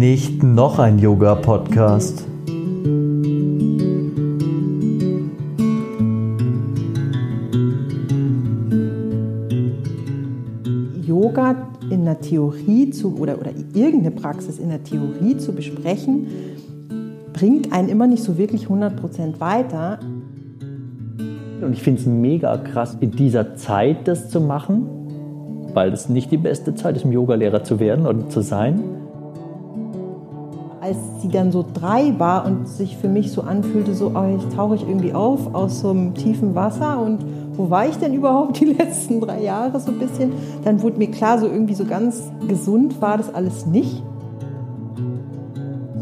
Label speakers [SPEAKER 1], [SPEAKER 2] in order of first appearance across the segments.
[SPEAKER 1] Nicht noch ein Yoga-Podcast.
[SPEAKER 2] Yoga in der Theorie zu oder, oder irgendeine Praxis in der Theorie zu besprechen, bringt einen immer nicht so wirklich 100% weiter.
[SPEAKER 1] Und ich finde es mega krass, in dieser Zeit das zu machen, weil es nicht die beste Zeit ist, um Yogalehrer zu werden und zu sein.
[SPEAKER 2] Als sie dann so drei war und sich für mich so anfühlte, so oh, ich tauche ich irgendwie auf aus so einem tiefen Wasser und wo war ich denn überhaupt die letzten drei Jahre so ein bisschen, dann wurde mir klar, so irgendwie so ganz gesund war das alles nicht.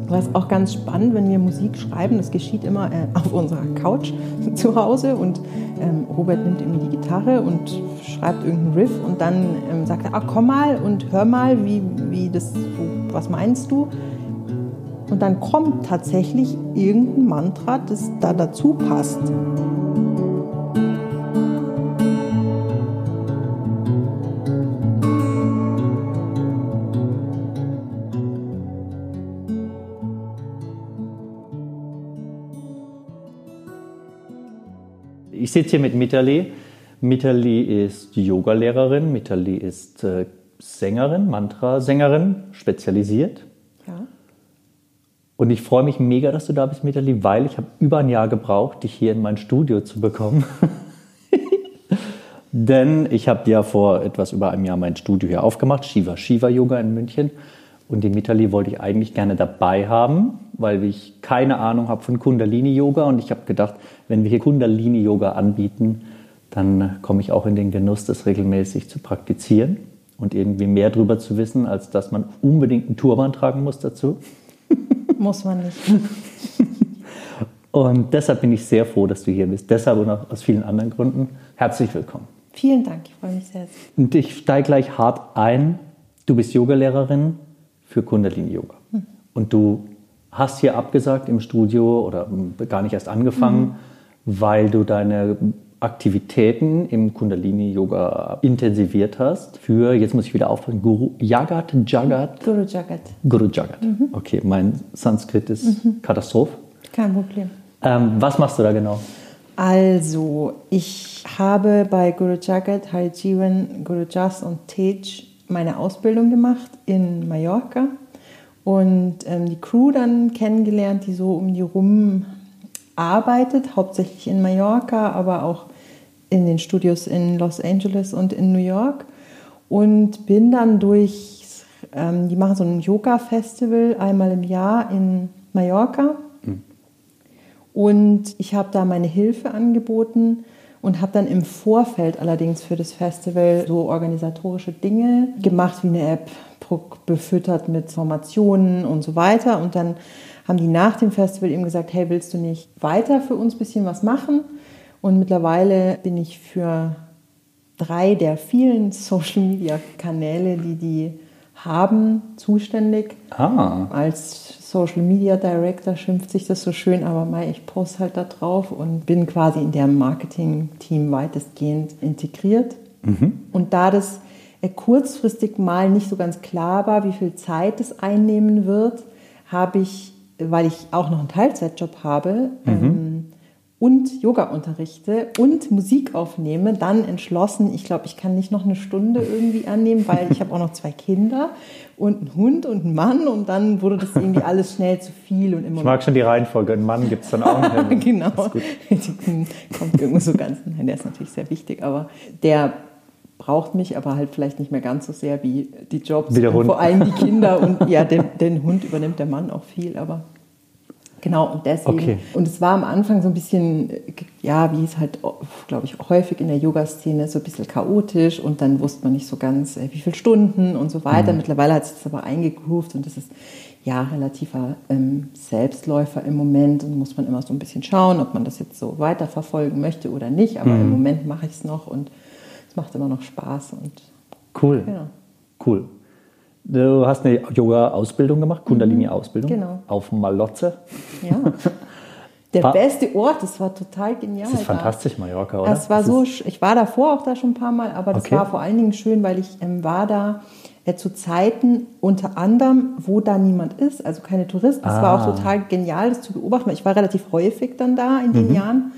[SPEAKER 2] Das ist auch ganz spannend, wenn wir Musik schreiben. Das geschieht immer äh, auf unserer Couch zu Hause und ähm, Robert nimmt irgendwie die Gitarre und schreibt irgendeinen Riff und dann ähm, sagt er, ah, komm mal und hör mal, wie, wie das, was meinst du? Und dann kommt tatsächlich irgendein Mantra, das da dazu passt.
[SPEAKER 1] Ich sitze hier mit Mitali. Mitali ist Yogalehrerin, Mitali ist äh, Sängerin, Mantra-Sängerin, spezialisiert. Und ich freue mich mega, dass du da bist, Mitali, weil ich habe über ein Jahr gebraucht, dich hier in mein Studio zu bekommen. Denn ich habe ja vor etwas über einem Jahr mein Studio hier aufgemacht, Shiva Shiva Yoga in München. Und die Mitali wollte ich eigentlich gerne dabei haben, weil ich keine Ahnung habe von Kundalini Yoga. Und ich habe gedacht, wenn wir hier Kundalini Yoga anbieten, dann komme ich auch in den Genuss, das regelmäßig zu praktizieren und irgendwie mehr darüber zu wissen, als dass man unbedingt einen Turban tragen muss dazu.
[SPEAKER 2] Muss man nicht.
[SPEAKER 1] Und deshalb bin ich sehr froh, dass du hier bist. Deshalb und auch aus vielen anderen Gründen. Herzlich willkommen.
[SPEAKER 2] Vielen Dank, ich freue mich sehr.
[SPEAKER 1] Und ich steige gleich hart ein. Du bist Yogalehrerin für Kundalini Yoga.
[SPEAKER 2] Hm.
[SPEAKER 1] Und du hast hier abgesagt im Studio oder gar nicht erst angefangen,
[SPEAKER 2] Mhm.
[SPEAKER 1] weil du deine Aktivitäten im Kundalini Yoga intensiviert hast für, jetzt muss ich wieder aufpassen, Guru Jagat, Jagat,
[SPEAKER 2] Guru Jagat,
[SPEAKER 1] Guru Jagat.
[SPEAKER 2] Mhm.
[SPEAKER 1] Okay, mein Sanskrit ist Katastrophe.
[SPEAKER 2] kein Problem.
[SPEAKER 1] Ähm, was machst du da genau?
[SPEAKER 2] Also, ich habe bei Guru Jagat, Hari Jivan, Guru Jas und Tej meine Ausbildung gemacht in Mallorca und ähm, die Crew dann kennengelernt, die so um die rum arbeitet, hauptsächlich in Mallorca, aber auch in den Studios in Los Angeles und in New York. Und bin dann durch, ähm, die machen so ein Yoga-Festival einmal im Jahr in Mallorca. Und ich habe da meine Hilfe angeboten und habe dann im Vorfeld allerdings für das Festival so organisatorische Dinge gemacht, wie eine App befüttert mit Formationen und so weiter. Und dann haben die nach dem Festival eben gesagt, hey, willst du nicht weiter für uns ein bisschen was machen? Und mittlerweile bin ich für drei der vielen Social-Media-Kanäle, die die haben, zuständig
[SPEAKER 1] Ah,
[SPEAKER 2] als Social Media Director schimpft sich das so schön, aber mei, ich poste halt da drauf und bin quasi in deren Marketing-Team weitestgehend integriert. Und da das äh, kurzfristig mal nicht so ganz klar war, wie viel Zeit es einnehmen wird, habe ich, weil ich auch noch einen Teilzeitjob habe, ähm, und Yoga unterrichte und Musik aufnehme, dann entschlossen, ich glaube, ich kann nicht noch eine Stunde irgendwie annehmen, weil ich habe auch noch zwei Kinder und einen Hund und einen Mann und dann wurde das irgendwie alles schnell zu viel und immer
[SPEAKER 1] ich mag schon die Reihenfolge. Einen Mann gibt es dann auch nicht.
[SPEAKER 2] genau. Kommt irgendwo so ganz, nein, der ist natürlich sehr wichtig, aber der braucht mich, aber halt vielleicht nicht mehr ganz so sehr wie die Jobs.
[SPEAKER 1] Wie der
[SPEAKER 2] und
[SPEAKER 1] Hund.
[SPEAKER 2] Vor allem die Kinder und ja, den, den Hund übernimmt der Mann auch viel, aber genau und deswegen.
[SPEAKER 1] Okay.
[SPEAKER 2] Und es war am Anfang so ein bisschen, ja, wie es halt, glaube ich, häufig in der Yoga-Szene so ein bisschen chaotisch und dann wusste man nicht so ganz, äh, wie viele Stunden und so weiter.
[SPEAKER 1] Mhm.
[SPEAKER 2] Mittlerweile hat sich das aber eingegroovt und das ist ja relativer ähm, Selbstläufer im Moment und muss man immer so ein bisschen schauen, ob man das jetzt so weiterverfolgen möchte oder nicht. Aber
[SPEAKER 1] Mhm.
[SPEAKER 2] im Moment mache ich es noch und es macht immer noch Spaß und
[SPEAKER 1] Cool.
[SPEAKER 2] Genau.
[SPEAKER 1] Cool. Du hast eine Yoga-Ausbildung gemacht, Kundalini-Ausbildung.
[SPEAKER 2] Genau.
[SPEAKER 1] Auf Malotze.
[SPEAKER 2] ja. Der
[SPEAKER 1] War-
[SPEAKER 2] beste Ort, das war total genial.
[SPEAKER 1] Das ist fantastisch, Mallorca, oder?
[SPEAKER 2] Es war
[SPEAKER 1] Das
[SPEAKER 2] so, ich war davor auch da schon ein paar Mal, aber das
[SPEAKER 1] Okay.
[SPEAKER 2] war vor allen Dingen schön, weil ich ähm, war da ja, zu Zeiten unter anderem, wo da niemand ist, also keine Touristen. Es war auch
[SPEAKER 1] Ah.
[SPEAKER 2] total genial, das zu beobachten. Ich war relativ häufig dann da in den Jahren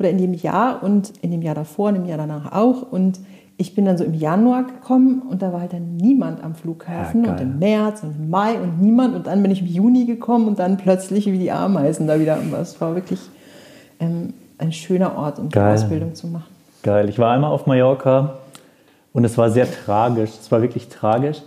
[SPEAKER 2] oder in dem Jahr und in dem Jahr davor und im Jahr danach auch. Und ich bin dann so im Januar gekommen und da war halt dann niemand am Flughafen
[SPEAKER 1] Ja,
[SPEAKER 2] und
[SPEAKER 1] geil.
[SPEAKER 2] im März und im Mai und niemand. Und dann bin ich im Juni gekommen und dann plötzlich wie die Ameisen da wieder. Es war wirklich ähm, ein schöner Ort, um die
[SPEAKER 1] Geil.
[SPEAKER 2] Ausbildung zu machen.
[SPEAKER 1] Geil. Ich war einmal auf Mallorca und es war sehr tragisch. Es war wirklich tragisch,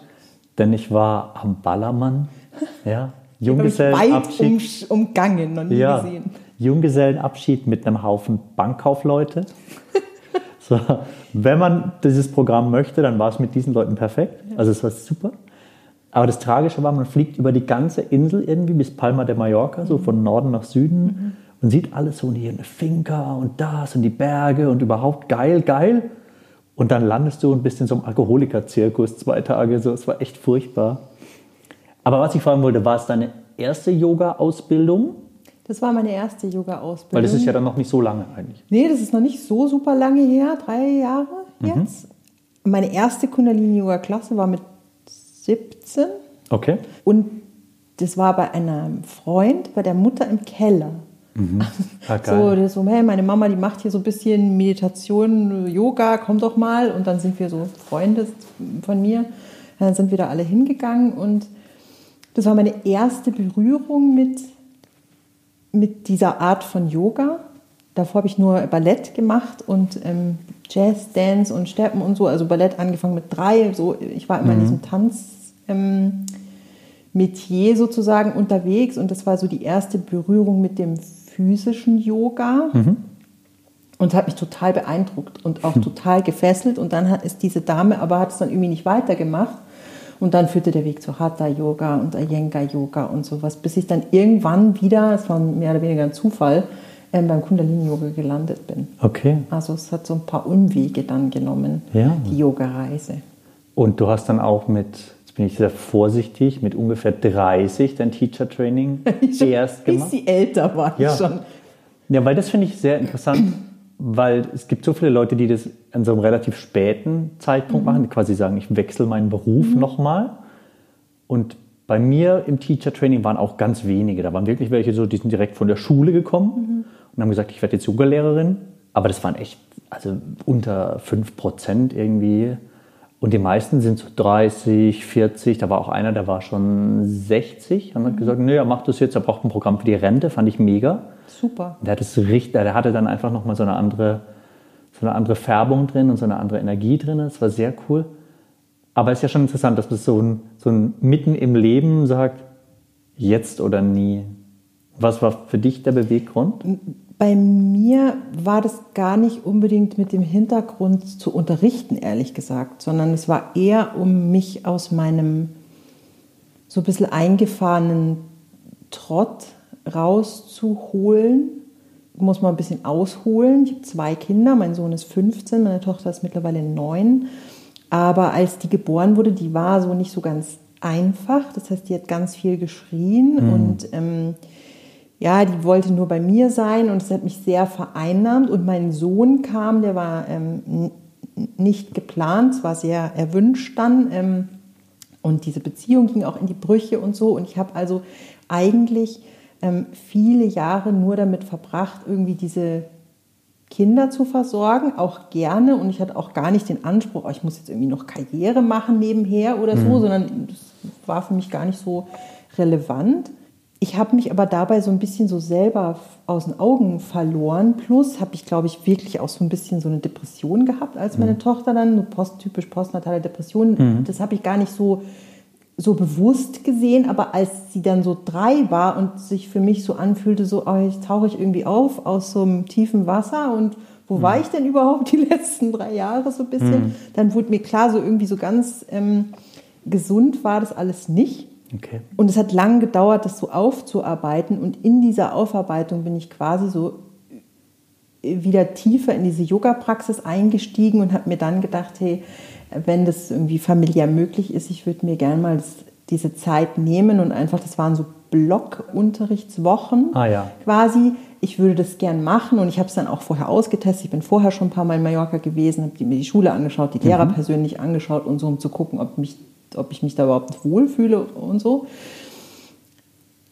[SPEAKER 1] denn ich war am Ballermann. Ja, Junggesellenabschied.
[SPEAKER 2] weit um, umgangen, noch nie
[SPEAKER 1] Ja,
[SPEAKER 2] gesehen.
[SPEAKER 1] Junggesellenabschied mit einem Haufen Bankkaufleute. so, wenn man dieses Programm möchte, dann war es mit diesen Leuten perfekt. Also es war super. Aber das Tragische war, man fliegt über die ganze Insel irgendwie bis Palma de Mallorca, so von Norden nach Süden und sieht alles so und hier eine Finca und das und die Berge und überhaupt geil, geil. Und dann landest du und bist in so einem Alkoholiker-Zirkus zwei Tage. So, es war echt furchtbar. Aber was ich fragen wollte, war es deine erste Yoga-Ausbildung?
[SPEAKER 2] Das war meine erste Yoga-Ausbildung.
[SPEAKER 1] Weil das ist ja dann noch nicht so lange eigentlich.
[SPEAKER 2] Nee, das ist noch nicht so super lange her, drei Jahre jetzt. Meine erste Kundalini-Yoga-Klasse war mit 17
[SPEAKER 1] Okay.
[SPEAKER 2] und das war bei einem Freund, bei der Mutter im Keller.
[SPEAKER 1] Ah,
[SPEAKER 2] So, so, hey, meine Mama, die macht hier so ein bisschen Meditation, Yoga, komm doch mal. Und dann sind wir so Freunde von mir. Dann sind wir da alle hingegangen und das war meine erste Berührung mit, mit dieser Art von Yoga. Davor habe ich nur Ballett gemacht und ähm, Jazz, Dance und Steppen und so. Also Ballett angefangen mit drei. So, ich war immer in diesem Tanz. Ähm, sozusagen unterwegs und das war so die erste Berührung mit dem physischen Yoga und hat mich total beeindruckt und auch total gefesselt und dann hat, ist diese Dame aber hat es dann irgendwie nicht weitergemacht und dann führte der Weg zu Hatha Yoga und Iyengar Yoga und sowas, bis ich dann irgendwann wieder, es war mehr oder weniger ein Zufall, ähm, beim Kundalini Yoga gelandet bin.
[SPEAKER 1] Okay.
[SPEAKER 2] Also es hat so ein paar Umwege dann genommen,
[SPEAKER 1] Ja.
[SPEAKER 2] die Yoga-Reise.
[SPEAKER 1] Und du hast dann auch mit, jetzt bin ich sehr vorsichtig, mit ungefähr 30 dein Teacher Training erst
[SPEAKER 2] Bis
[SPEAKER 1] gemacht.
[SPEAKER 2] sie älter war
[SPEAKER 1] Ja.
[SPEAKER 2] schon.
[SPEAKER 1] Ja, weil das finde ich sehr interessant, weil es gibt so viele Leute, die das an so einem relativ späten Zeitpunkt machen, die quasi sagen, ich wechsle meinen Beruf nochmal. Und bei mir im Teacher Training waren auch ganz wenige. Da waren wirklich welche so, die sind direkt von der Schule gekommen und haben gesagt, ich werde jetzt Yoga-Lehrerin. Aber das waren echt, also unter 5 Prozent irgendwie. Und die meisten sind so 30, 40. Da war auch einer, der war schon 60 und hat gesagt, nee, er macht das jetzt, er braucht ein Programm für die Rente. Fand ich mega.
[SPEAKER 2] Super.
[SPEAKER 1] Der, hat es richtig, der hatte dann einfach nochmal so eine andere, so eine andere Färbung drin und so eine andere Energie drin. Das war sehr cool. Aber es ist ja schon interessant, dass man so ein, so ein mitten im Leben sagt, jetzt oder nie. Was war für dich der Beweggrund?
[SPEAKER 2] Bei mir war das gar nicht unbedingt mit dem Hintergrund zu unterrichten, ehrlich gesagt, sondern es war eher, um mich aus meinem so ein bisschen eingefahrenen Trott rauszuholen. Muss man ein bisschen ausholen. Ich habe zwei Kinder, mein Sohn ist 15, meine Tochter ist mittlerweile 9. Aber als die geboren wurde, die war so nicht so ganz einfach. Das heißt, die hat ganz viel geschrien und ähm, ja, die wollte nur bei mir sein und es hat mich sehr vereinnahmt. Und mein Sohn kam, der war ähm, nicht geplant, es war sehr erwünscht dann. Ähm, und diese Beziehung ging auch in die Brüche und so. Und ich habe also eigentlich ähm, viele Jahre nur damit verbracht, irgendwie diese Kinder zu versorgen, auch gerne. Und ich hatte auch gar nicht den Anspruch, oh, ich muss jetzt irgendwie noch Karriere machen nebenher oder so, sondern das war für mich gar nicht so relevant. Ich habe mich aber dabei so ein bisschen so selber aus den Augen verloren. Plus habe ich, glaube ich, wirklich auch so ein bisschen so eine Depression gehabt, als meine Tochter dann, so post, typisch postnatale Depression. Das habe ich gar nicht so, so bewusst gesehen, aber als sie dann so drei war und sich für mich so anfühlte, so, oh, ich tauche ich irgendwie auf aus so einem tiefen Wasser und wo war ich denn überhaupt die letzten drei Jahre so ein bisschen? Dann wurde mir klar, so irgendwie so ganz ähm, gesund war das alles nicht.
[SPEAKER 1] Okay.
[SPEAKER 2] Und es hat lange gedauert, das so aufzuarbeiten. Und in dieser Aufarbeitung bin ich quasi so wieder tiefer in diese Yoga-Praxis eingestiegen und habe mir dann gedacht, hey, wenn das irgendwie familiär möglich ist, ich würde mir gerne mal das, diese Zeit nehmen und einfach, das waren so Blockunterrichtswochen
[SPEAKER 1] Ah ja.
[SPEAKER 2] quasi. Ich würde das gern machen und ich habe es dann auch vorher ausgetestet. Ich bin vorher schon ein paar Mal in Mallorca gewesen, habe mir die Schule angeschaut, die Lehrer persönlich angeschaut und so, um zu gucken, ob mich ob ich mich da überhaupt wohlfühle und so.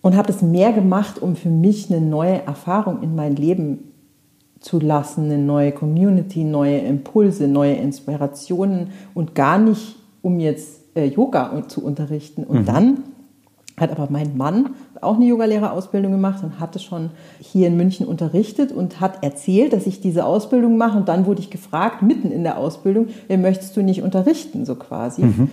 [SPEAKER 2] Und habe das mehr gemacht, um für mich eine neue Erfahrung in mein Leben zu lassen, eine neue Community, neue Impulse, neue Inspirationen und gar nicht, um jetzt äh, Yoga zu unterrichten. Und mhm. dann hat aber mein Mann auch eine Yogalehrerausbildung gemacht und hatte schon hier in München unterrichtet und hat erzählt, dass ich diese Ausbildung mache. Und dann wurde ich gefragt, mitten in der Ausbildung, möchtest du nicht unterrichten, so quasi. Mhm.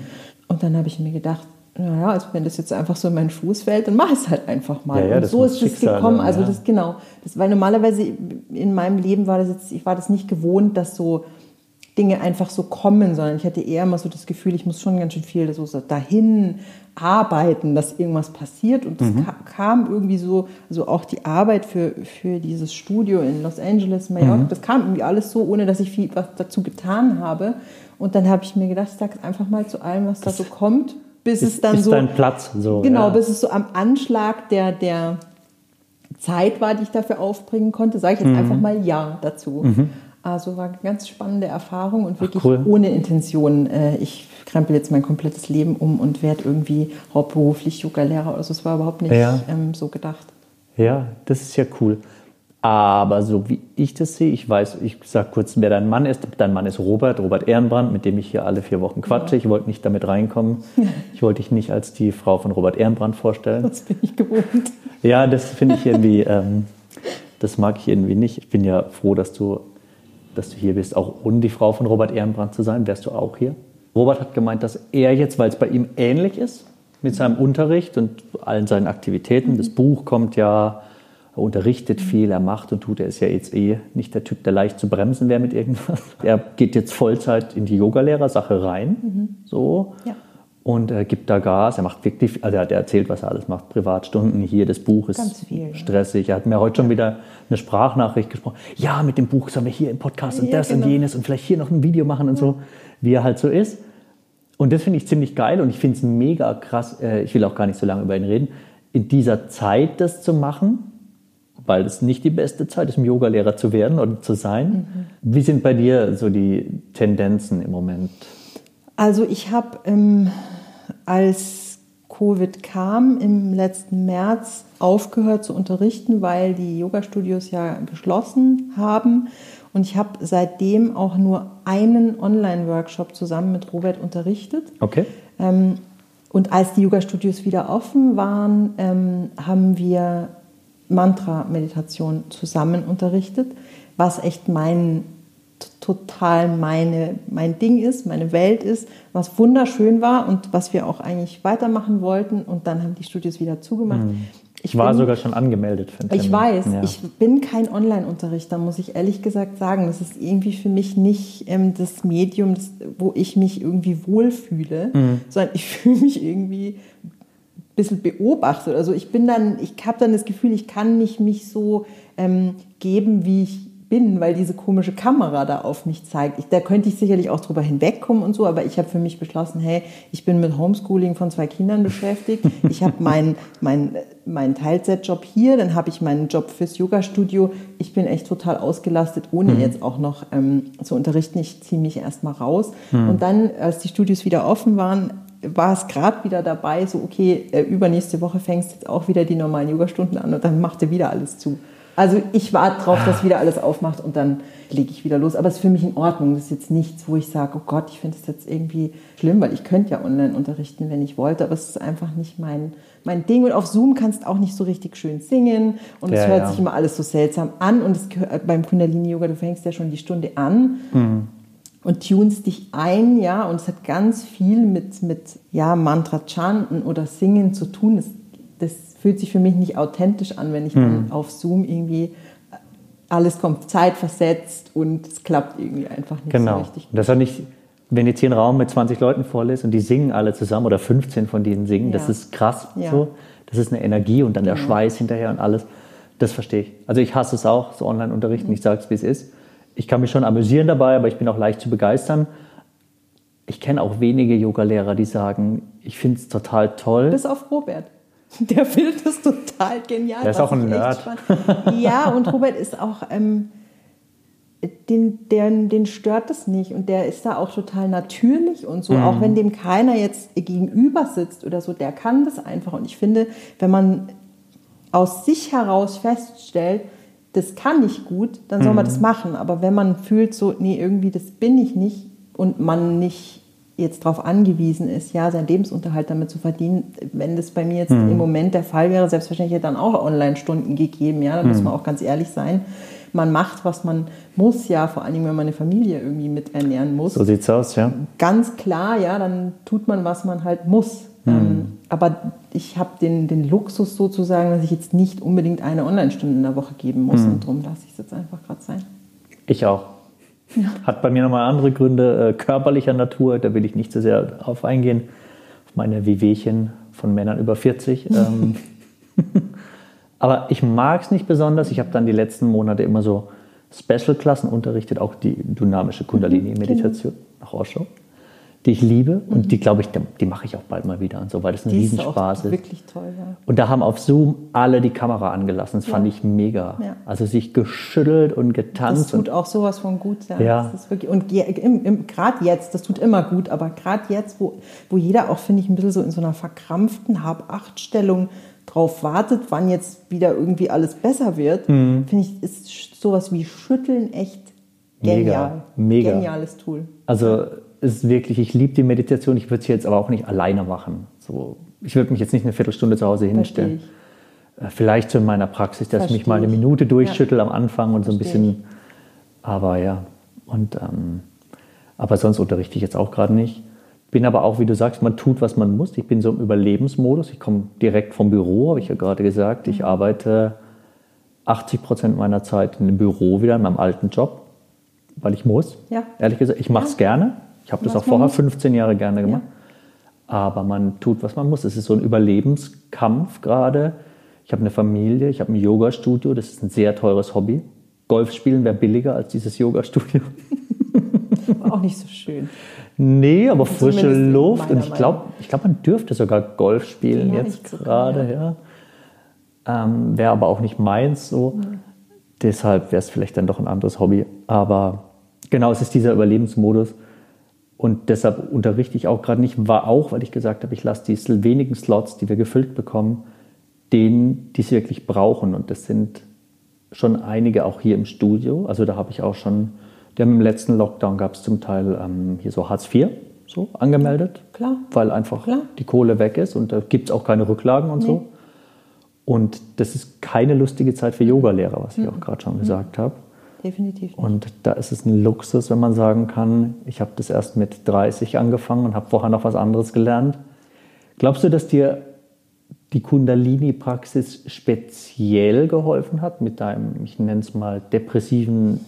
[SPEAKER 2] Und dann habe ich mir gedacht, naja, also wenn das jetzt einfach so in meinen Fuß fällt, dann mach es halt einfach mal.
[SPEAKER 1] Ja, ja,
[SPEAKER 2] und so ist es gekommen. Also ja. das genau, das, weil normalerweise in meinem Leben war das jetzt, ich war das nicht gewohnt, dass so Dinge einfach so kommen, sondern ich hatte eher immer so das Gefühl, ich muss schon ganz schön viel so dahin arbeiten, dass irgendwas passiert. Und das mhm. kam irgendwie so, also auch die Arbeit für, für dieses Studio in Los Angeles, Mallorca, mhm. das kam irgendwie alles so, ohne dass ich viel was dazu getan habe. Und dann habe ich mir gedacht, sage einfach mal zu allem, was das da so kommt, bis ist, es dann
[SPEAKER 1] ist
[SPEAKER 2] so.
[SPEAKER 1] dein Platz, so.
[SPEAKER 2] Genau, ja. bis es so am Anschlag der, der Zeit war, die ich dafür aufbringen konnte, sage ich jetzt mhm. einfach mal Ja dazu. Mhm. Also war eine ganz spannende Erfahrung und wirklich Ach, cool. ohne Intention. Äh, ich krempel jetzt mein komplettes Leben um und werde irgendwie hauptberuflich Yoga-Lehrer. Also es war überhaupt nicht ja. ähm, so gedacht.
[SPEAKER 1] Ja, das ist ja cool. Aber so wie ich das sehe, ich weiß, ich sage kurz, wer dein Mann ist. Dein Mann ist Robert, Robert Ehrenbrand, mit dem ich hier alle vier Wochen quatsche. Ich wollte nicht damit reinkommen. Ich wollte dich nicht als die Frau von Robert Ehrenbrand vorstellen.
[SPEAKER 2] Das bin ich gewohnt.
[SPEAKER 1] Ja, das finde ich irgendwie, ähm, das mag ich irgendwie nicht. Ich bin ja froh, dass du, dass du hier bist, auch ohne die Frau von Robert Ehrenbrand zu sein. Wärst du auch hier? Robert hat gemeint, dass er jetzt, weil es bei ihm ähnlich ist mit seinem Unterricht und allen seinen Aktivitäten, mhm. das Buch kommt ja er unterrichtet viel, er macht und tut. Er ist ja jetzt eh nicht der Typ, der leicht zu bremsen wäre mit irgendwas. Er geht jetzt Vollzeit in die Yogalehrer-Sache rein, mhm. so. Ja. Und er gibt da Gas. Er macht wirklich, also er hat erzählt, was er alles macht. Privatstunden hier, das Buch ist viel, stressig. Er hat mir heute schon wieder eine Sprachnachricht gesprochen. Ja, mit dem Buch sollen wir hier im Podcast und ja, das genau. und jenes und vielleicht hier noch ein Video machen und so, wie er halt so ist. Und das finde ich ziemlich geil und ich finde es mega krass. Äh, ich will auch gar nicht so lange über ihn reden. In dieser Zeit das zu machen, weil es nicht die beste Zeit ist, um Yogalehrer zu werden oder zu sein. Mhm. Wie sind bei dir so die Tendenzen im Moment?
[SPEAKER 2] Also ich habe, ähm, als Covid kam im letzten März, aufgehört zu unterrichten, weil die Yoga-Studios ja geschlossen haben. Und ich habe seitdem auch nur einen Online-Workshop zusammen mit Robert unterrichtet.
[SPEAKER 1] Okay.
[SPEAKER 2] Ähm, und als die Yoga-Studios wieder offen waren, ähm, haben wir Mantra-Meditation zusammen unterrichtet, was echt mein total meine, mein Ding ist, meine Welt ist, was wunderschön war und was wir auch eigentlich weitermachen wollten. Und dann haben die Studios wieder zugemacht. Mhm.
[SPEAKER 1] Ich war bin, sogar schon angemeldet.
[SPEAKER 2] Für ich weiß, ja. ich bin kein Online-Unterrichter, muss ich ehrlich gesagt sagen. Das ist irgendwie für mich nicht ähm, das Medium, das, wo ich mich irgendwie wohlfühle, mhm. sondern ich fühle mich irgendwie bisschen beobachtet. Also ich bin dann, ich habe dann das Gefühl, ich kann nicht mich so ähm, geben, wie ich bin, weil diese komische Kamera da auf mich zeigt. Ich, da könnte ich sicherlich auch drüber hinwegkommen und so, aber ich habe für mich beschlossen, hey, ich bin mit Homeschooling von zwei Kindern beschäftigt. Ich habe meinen mein, mein Teilzeitjob hier, dann habe ich meinen Job fürs Yoga-Studio. Ich bin echt total ausgelastet, ohne mhm. jetzt auch noch ähm, zu unterrichten. Ich ziehe mich erstmal raus. Mhm. Und dann, als die Studios wieder offen waren, war es gerade wieder dabei, so okay, äh, übernächste Woche fängst jetzt auch wieder die normalen Yogastunden an und dann macht er wieder alles zu. Also ich warte drauf, dass wieder alles aufmacht und dann lege ich wieder los. Aber es ist für mich in Ordnung. Das ist jetzt nichts, wo ich sage, oh Gott, ich finde es jetzt irgendwie schlimm, weil ich könnte ja online unterrichten, wenn ich wollte, aber es ist einfach nicht mein, mein Ding. Und auf Zoom kannst du auch nicht so richtig schön singen und ja, es hört ja. sich immer alles so seltsam an. Und es, beim Kundalini-Yoga, du fängst ja schon die Stunde an. Mhm und tunst dich ein, ja, und es hat ganz viel mit, mit ja, Mantra-Chanten oder Singen zu tun. Das, das fühlt sich für mich nicht authentisch an, wenn ich mhm. dann auf Zoom irgendwie alles kommt zeitversetzt und es klappt irgendwie einfach nicht
[SPEAKER 1] genau.
[SPEAKER 2] so richtig.
[SPEAKER 1] Genau. Das hat nicht, wenn jetzt hier ein Raum mit 20 Leuten voll ist und die singen alle zusammen oder 15 von denen singen, ja. das ist krass ja. so. Das ist eine Energie und dann der genau. Schweiß hinterher und alles. Das verstehe ich. Also ich hasse es auch, so online unterrichten, mhm. ich sage es, wie es ist ich kann mich schon amüsieren dabei, aber ich bin auch leicht zu begeistern. Ich kenne auch wenige Yogalehrer, die sagen, ich finde es total toll.
[SPEAKER 2] Bis auf Robert. Der findet es total genial.
[SPEAKER 1] Der ist auch ein Nerd.
[SPEAKER 2] Ja, und Robert ist auch, ähm, den, den, den stört das nicht und der ist da auch total natürlich und so, mhm. auch wenn dem keiner jetzt gegenüber sitzt oder so, der kann das einfach. Und ich finde, wenn man aus sich heraus feststellt, das kann ich gut, dann soll man mhm. das machen. Aber wenn man fühlt so, nee, irgendwie das bin ich nicht und man nicht jetzt darauf angewiesen ist, ja, seinen Lebensunterhalt damit zu verdienen, wenn das bei mir jetzt mhm. im Moment der Fall wäre, selbstverständlich hätte dann auch Online-Stunden gegeben, ja, da mhm. muss man auch ganz ehrlich sein. Man macht, was man muss, ja, vor allem, wenn man eine Familie irgendwie mit ernähren muss.
[SPEAKER 1] So sieht's aus, ja.
[SPEAKER 2] Ganz klar, ja, dann tut man, was man halt muss. Mhm. Ähm, aber ich habe den, den Luxus sozusagen, dass ich jetzt nicht unbedingt eine Online-Stunde in der Woche geben muss mhm. und darum lasse ich es jetzt einfach gerade sein.
[SPEAKER 1] Ich auch. Ja. Hat bei mir nochmal andere Gründe äh, körperlicher Natur, da will ich nicht so sehr drauf eingehen, auf meine Wehwehchen von Männern über 40. ähm, aber ich mag es nicht besonders. Ich habe dann die letzten Monate immer so Special-Klassen unterrichtet, auch die dynamische Kundalini-Meditation genau. nach Osho die ich liebe und mhm. die glaube ich, die mache ich auch bald mal wieder und so, weil das ein die Riesenspaß ist.
[SPEAKER 2] ist. Wirklich toll, ja.
[SPEAKER 1] Und da haben auf Zoom alle die Kamera angelassen. Das ja. fand ich mega. Ja. Also sich geschüttelt und getanzt.
[SPEAKER 2] Das tut auch sowas von gut.
[SPEAKER 1] Ja. ja.
[SPEAKER 2] wirklich, und gerade jetzt, das tut immer gut, aber gerade jetzt, wo, wo jeder auch, finde ich, ein bisschen so in so einer verkrampften Hab-Acht-Stellung drauf wartet, wann jetzt wieder irgendwie alles besser wird, mhm. finde ich, ist sowas wie Schütteln echt genial.
[SPEAKER 1] Mega.
[SPEAKER 2] Mega. Geniales Tool.
[SPEAKER 1] Also ist wirklich, ich liebe die Meditation, ich würde sie jetzt aber auch nicht alleine machen. So, ich würde mich jetzt nicht eine Viertelstunde zu Hause hinstellen. Äh, vielleicht so in meiner Praxis, dass Verstehe ich mich mal eine Minute durchschüttel ja. am Anfang und so ein bisschen. Aber ja, und ähm, aber sonst unterrichte ich jetzt auch gerade nicht. Bin aber auch, wie du sagst, man tut, was man muss. Ich bin so im Überlebensmodus. Ich komme direkt vom Büro, habe ich ja gerade gesagt. Ich mhm. arbeite 80 Prozent meiner Zeit in dem Büro wieder, in meinem alten Job, weil ich muss. Ja. Ehrlich gesagt, ich mache es ja. gerne. Ich habe das auch vorher 15 Jahre gerne gemacht. Ja. Aber man tut, was man muss. Es ist so ein Überlebenskampf gerade. Ich habe eine Familie, ich habe ein Yoga-Studio, das ist ein sehr teures Hobby. Golf spielen wäre billiger als dieses Yoga-Studio.
[SPEAKER 2] Auch nicht so schön.
[SPEAKER 1] Nee, aber frische Luft. Und ich glaube, ich glaub, man dürfte sogar Golf spielen ja, jetzt gerade. Ja. ja. Ähm, wäre aber auch nicht meins so. Mhm. Deshalb wäre es vielleicht dann doch ein anderes Hobby. Aber genau, es ist dieser Überlebensmodus. Und deshalb unterrichte ich auch gerade nicht, war auch, weil ich gesagt habe, ich lasse die wenigen Slots, die wir gefüllt bekommen, denen, die es wirklich brauchen. Und das sind schon einige auch hier im Studio. Also da habe ich auch schon, der im letzten Lockdown gab es zum Teil ähm, hier so Hartz IV so angemeldet.
[SPEAKER 2] Klar.
[SPEAKER 1] Weil einfach
[SPEAKER 2] Klar.
[SPEAKER 1] die Kohle weg ist und da gibt es auch keine Rücklagen und nee. so. Und das ist keine lustige Zeit für Yogalehrer, was ich mhm. auch gerade schon mhm. gesagt habe
[SPEAKER 2] definitiv nicht.
[SPEAKER 1] Und da ist es ein Luxus, wenn man sagen kann, ich habe das erst mit 30 angefangen und habe vorher noch was anderes gelernt. Glaubst du, dass dir die Kundalini-Praxis speziell geholfen hat mit deinem, ich nenne es mal, depressiven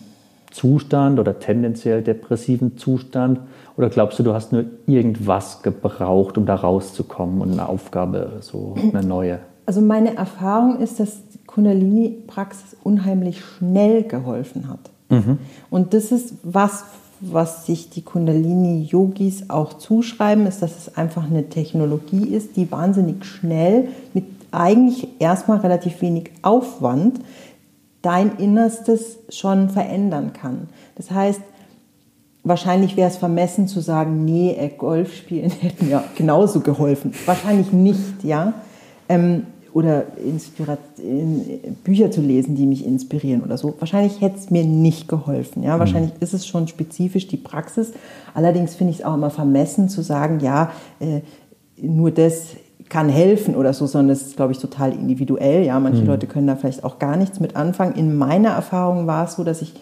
[SPEAKER 1] Zustand oder tendenziell depressiven Zustand? Oder glaubst du, du hast nur irgendwas gebraucht, um da rauszukommen und eine Aufgabe, so eine neue?
[SPEAKER 2] Also meine Erfahrung ist, dass Kundalini-Praxis unheimlich schnell geholfen hat. Mhm. Und das ist was, was sich die Kundalini-Yogis auch zuschreiben, ist, dass es einfach eine Technologie ist, die wahnsinnig schnell mit eigentlich erstmal relativ wenig Aufwand dein Innerstes schon verändern kann. Das heißt, wahrscheinlich wäre es vermessen zu sagen, nee, äh, Golf spielen hätten ja genauso geholfen. Wahrscheinlich nicht, ja. Ähm, oder Bücher zu lesen, die mich inspirieren oder so. Wahrscheinlich hätte es mir nicht geholfen. Ja? Wahrscheinlich mhm. ist es schon spezifisch die Praxis. Allerdings finde ich es auch immer vermessen zu sagen, ja, äh, nur das kann helfen oder so, sondern es ist, glaube ich, total individuell. Ja, manche mhm. Leute können da vielleicht auch gar nichts mit anfangen. In meiner Erfahrung war es so, dass ich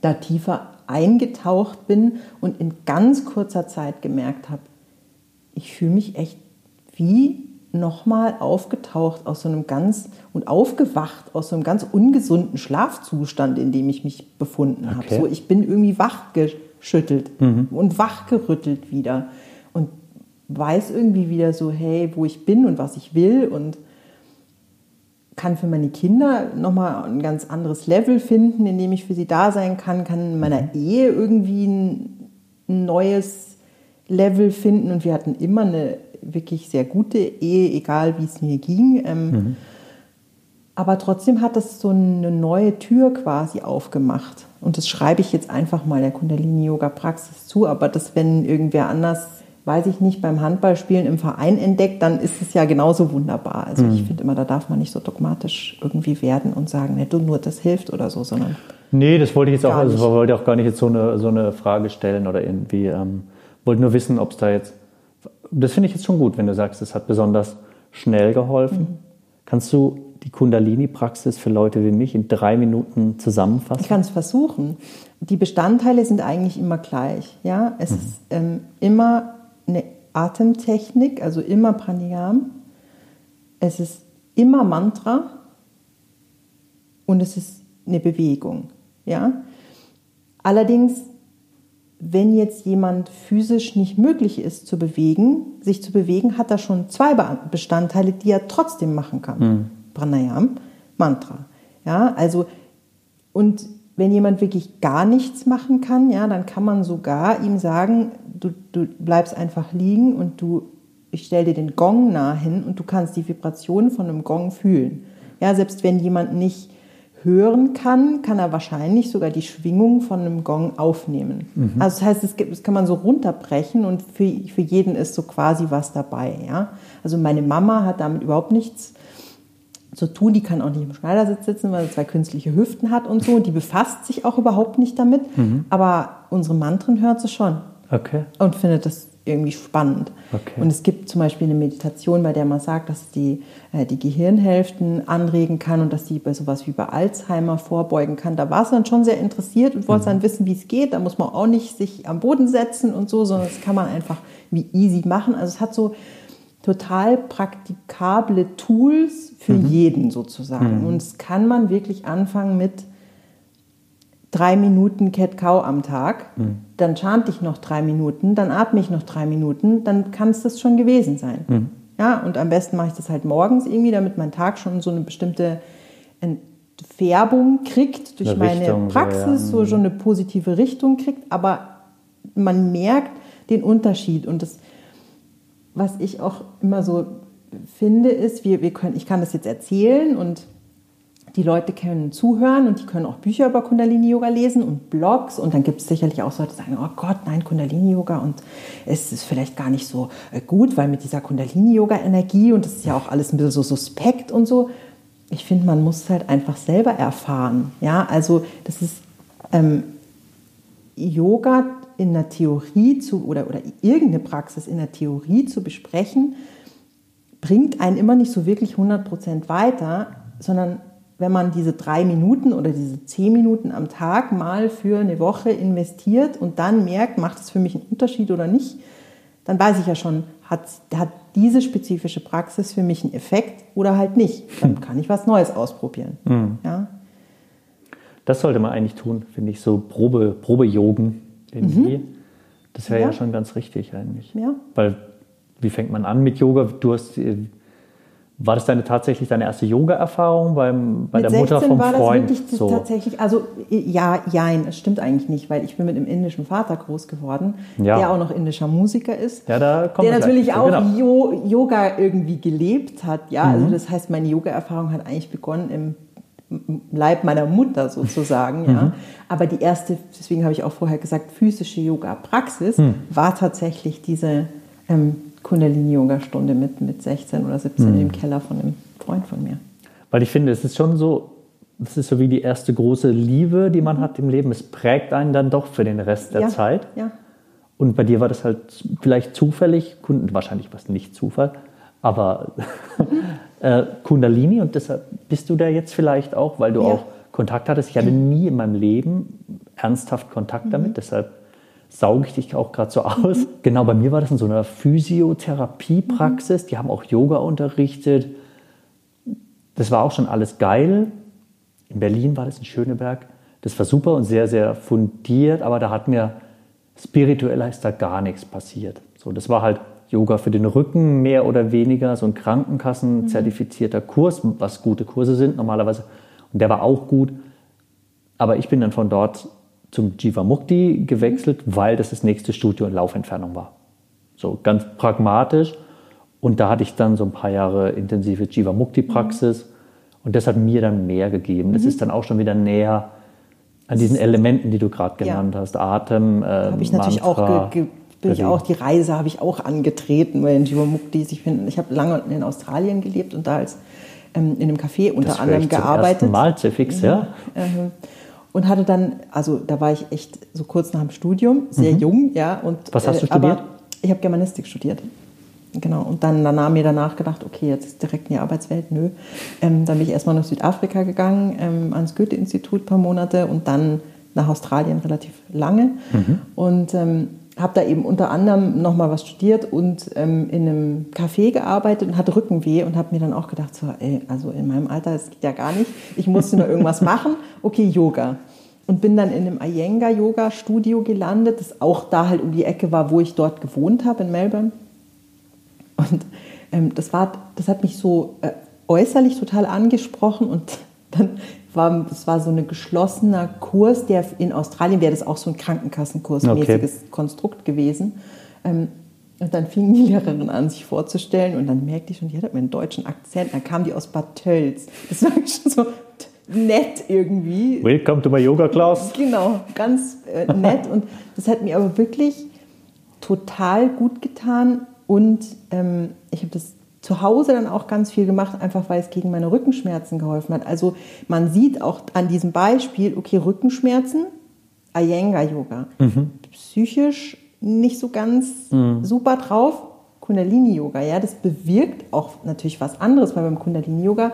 [SPEAKER 2] da tiefer eingetaucht bin und in ganz kurzer Zeit gemerkt habe, ich fühle mich echt wie nochmal aufgetaucht aus so einem ganz und aufgewacht aus so einem ganz ungesunden Schlafzustand, in dem ich mich befunden okay. habe. So, ich bin irgendwie wachgeschüttelt mhm. und wachgerüttelt wieder und weiß irgendwie wieder so, hey, wo ich bin und was ich will und kann für meine Kinder nochmal ein ganz anderes Level finden, in dem ich für sie da sein kann, kann in meiner mhm. Ehe irgendwie ein neues Level finden und wir hatten immer eine wirklich sehr gute Ehe, egal wie es mir ging. Ähm, mhm. Aber trotzdem hat das so eine neue Tür quasi aufgemacht. Und das schreibe ich jetzt einfach mal der Kundalini-Yoga-Praxis zu. Aber das, wenn irgendwer anders, weiß ich nicht, beim Handballspielen im Verein entdeckt, dann ist es ja genauso wunderbar. Also mhm. ich finde immer, da darf man nicht so dogmatisch irgendwie werden und sagen, ne, du nur das hilft oder so, sondern.
[SPEAKER 1] Nee, das wollte ich jetzt auch, also wollte auch gar nicht jetzt so eine, so eine Frage stellen oder irgendwie, ähm, wollte nur wissen, ob es da jetzt, das finde ich jetzt schon gut, wenn du sagst, es hat besonders schnell geholfen. Mhm. Kannst du die Kundalini-Praxis für Leute wie mich in drei Minuten zusammenfassen?
[SPEAKER 2] Ich kann es versuchen. Die Bestandteile sind eigentlich immer gleich. Ja? Es mhm. ist ähm, immer eine Atemtechnik, also immer Pranayam. Es ist immer Mantra und es ist eine Bewegung. Ja? Allerdings, wenn jetzt jemand physisch nicht möglich ist zu bewegen, sich zu bewegen, hat er schon zwei Bestandteile, die er trotzdem machen kann. Mhm. Pranayam, Mantra. Ja, also und wenn jemand wirklich gar nichts machen kann, ja, dann kann man sogar ihm sagen, du, du bleibst einfach liegen und du, ich stelle dir den Gong nah hin und du kannst die Vibration von einem Gong fühlen. Ja, selbst wenn jemand nicht hören kann, kann er wahrscheinlich sogar die Schwingung von einem Gong aufnehmen. Mhm. Also das heißt, das, das, kann man so runterbrechen und für, für jeden ist so quasi was dabei. Ja? Also meine Mama hat damit überhaupt nichts zu tun. Die kann auch nicht im Schneidersitz sitzen, weil sie zwei künstliche Hüften hat und so. Und die befasst sich auch überhaupt nicht damit. Mhm. Aber unsere Mantren hört sie schon.
[SPEAKER 1] Okay.
[SPEAKER 2] Und findet das irgendwie spannend. Okay. Und es gibt zum Beispiel eine Meditation, bei der man sagt, dass die, äh, die Gehirnhälften anregen kann und dass die bei sowas wie bei Alzheimer vorbeugen kann. Da war es dann schon sehr interessiert und wollte mhm. dann wissen, wie es geht. Da muss man auch nicht sich am Boden setzen und so, sondern das kann man einfach wie easy machen. Also es hat so total praktikable Tools für mhm. jeden sozusagen. Mhm. Und es kann man wirklich anfangen mit drei Minuten Cat-Cow am Tag, mhm. dann chante ich noch drei Minuten, dann atme ich noch drei Minuten, dann kann es das schon gewesen sein. Mhm. Ja, und am besten mache ich das halt morgens irgendwie, damit mein Tag schon so eine bestimmte Färbung kriegt durch eine meine Richtung, Praxis, so, ja. so schon eine positive Richtung kriegt, aber man merkt den Unterschied und das was ich auch immer so finde, ist, wir, wir können, ich kann das jetzt erzählen und die Leute können zuhören und die können auch Bücher über Kundalini-Yoga lesen und Blogs. Und dann gibt es sicherlich auch Leute, die sagen, oh Gott, nein, Kundalini-Yoga und es ist vielleicht gar nicht so äh, gut, weil mit dieser Kundalini-Yoga-Energie und das ist ja auch alles ein bisschen so suspekt und so. Ich finde, man muss es halt einfach selber erfahren. Ja, also das ist ähm, Yoga in der Theorie zu oder, oder irgendeine Praxis in der Theorie zu besprechen, bringt einen immer nicht so wirklich 100% weiter, sondern wenn man diese drei Minuten oder diese zehn Minuten am Tag mal für eine Woche investiert und dann merkt, macht es für mich einen Unterschied oder nicht, dann weiß ich ja schon, hat, hat diese spezifische Praxis für mich einen Effekt oder halt nicht. Dann kann ich was Neues ausprobieren. Mhm. Ja?
[SPEAKER 1] Das sollte man eigentlich tun, finde ich, so Probe, Probe-Yogen irgendwie. Mhm. Das wäre ja. ja. schon ganz richtig eigentlich. Ja. Weil, wie fängt man an mit Yoga? Du hast, äh, war das deine tatsächlich deine erste Yoga-Erfahrung bei der Mutter vom war Freund? Das
[SPEAKER 2] wirklich so. tatsächlich, also ja, jein, es stimmt eigentlich nicht, weil ich bin mit einem indischen Vater groß geworden, ja. der auch noch indischer Musiker ist,
[SPEAKER 1] ja, da kommt
[SPEAKER 2] der natürlich auch genau. Yoga irgendwie gelebt hat. Ja, also mhm. also das heißt, meine Yoga-Erfahrung hat eigentlich begonnen im Leib meiner Mutter sozusagen. Ja. Mhm. Aber die erste, deswegen habe ich auch vorher gesagt, physische Yoga-Praxis mhm. war tatsächlich diese ähm, Kundalini-Yoga-Stunde mit, mit 16 oder 17 mhm. im Keller von einem Freund von mir.
[SPEAKER 1] Weil ich finde, es ist schon so, das ist so wie die erste große Liebe, die man hat im Leben. Es prägt einen dann doch für den Rest der
[SPEAKER 2] ja,
[SPEAKER 1] Zeit.
[SPEAKER 2] Ja.
[SPEAKER 1] Und bei dir war das halt vielleicht zufällig, wahrscheinlich war es nicht Zufall, aber äh, Kundalini und deshalb bist du da jetzt vielleicht auch, weil du ja. auch Kontakt hattest. Ich hatte nie in meinem Leben ernsthaft Kontakt mhm. damit, deshalb sauge ich dich auch gerade so aus. Mhm. Genau, bei mir war das in so einer Physiotherapiepraxis. Mhm. Die haben auch Yoga unterrichtet. Das war auch schon alles geil. In Berlin war das in Schöneberg. Das war super und sehr, sehr fundiert, aber da hat mir spirituell ist da gar nichts passiert. So, das war halt Yoga für den Rücken mehr oder weniger, so ein Krankenkassen-zertifizierter Kurs, was gute Kurse sind normalerweise. Und der war auch gut. Aber ich bin dann von dort zum Jiva Mukti gewechselt, weil das das nächste Studio in Laufentfernung war. So ganz pragmatisch. Und da hatte ich dann so ein paar Jahre intensive Jiva Mukti Praxis. Und das hat mir dann mehr gegeben. Das ist dann auch schon wieder näher an diesen Elementen, die du gerade
[SPEAKER 2] Ja.
[SPEAKER 1] genannt hast. Atem, äh,
[SPEAKER 2] habe ich natürlich
[SPEAKER 1] Mantra,
[SPEAKER 2] auch, ge, ge, bin ich auch, die Reise habe ich auch angetreten bei den Jivamuktis. Ich, bin- ich habe lange in Australien gelebt und da als ähm, in einem Café unter
[SPEAKER 1] Das
[SPEAKER 2] anderem
[SPEAKER 1] ich zum
[SPEAKER 2] gearbeitet.
[SPEAKER 1] ersten Mal, sehr fix, ja.
[SPEAKER 2] Ähm, und hatte dann, also da war ich echt so kurz nach dem Studium, sehr jung, ja. Und,
[SPEAKER 1] Mhm. Was hast du
[SPEAKER 2] aber
[SPEAKER 1] studiert?
[SPEAKER 2] Ich habe Germanistik studiert. Genau. Und dann danach mir danach gedacht, okay, jetzt ist direkt in die Arbeitswelt, nö. Ähm, dann bin ich erstmal nach Südafrika gegangen, ähm, ans Goethe-Institut ein paar Monate und dann nach Australien relativ lange.
[SPEAKER 1] Mhm.
[SPEAKER 2] Und ähm, habe da eben unter anderem nochmal was studiert und ähm, in einem Café gearbeitet und hatte Rückenweh und habe mir dann auch gedacht, so, ey, also in meinem Alter, das geht ja gar nicht. Ich musste mal irgendwas machen. Okay, Yoga. Und bin dann in einem Iyengar-Yoga-Studio gelandet, das auch da halt um die Ecke war, wo ich dort gewohnt habe in Melbourne. Und ähm, das, war, das hat mich so äh, äußerlich total angesprochen und dann war das war so ein geschlossener Kurs, der in Australien wäre das auch so ein Krankenkassenkurs-mäßiges Konstrukt gewesen. Ähm, und dann fing die Lehrerin an, sich vorzustellen und dann merkte ich schon, die hat mir einen deutschen Akzent. Dann kam die aus Bad Tölz. Das war schon so nett irgendwie.
[SPEAKER 1] Welcome to my Yoga class.
[SPEAKER 2] Genau, ganz äh, nett. Und das hat mir aber wirklich total gut getan. Und ähm, ich habe das zu Hause dann auch ganz viel gemacht, einfach weil es gegen meine Rückenschmerzen geholfen hat. Also man sieht auch an diesem Beispiel, okay, Rückenschmerzen, Iyengar-Yoga. Psychisch nicht so ganz super drauf. Kundalini-Yoga, ja, das bewirkt auch natürlich was anderes, weil beim Kundalini-Yoga,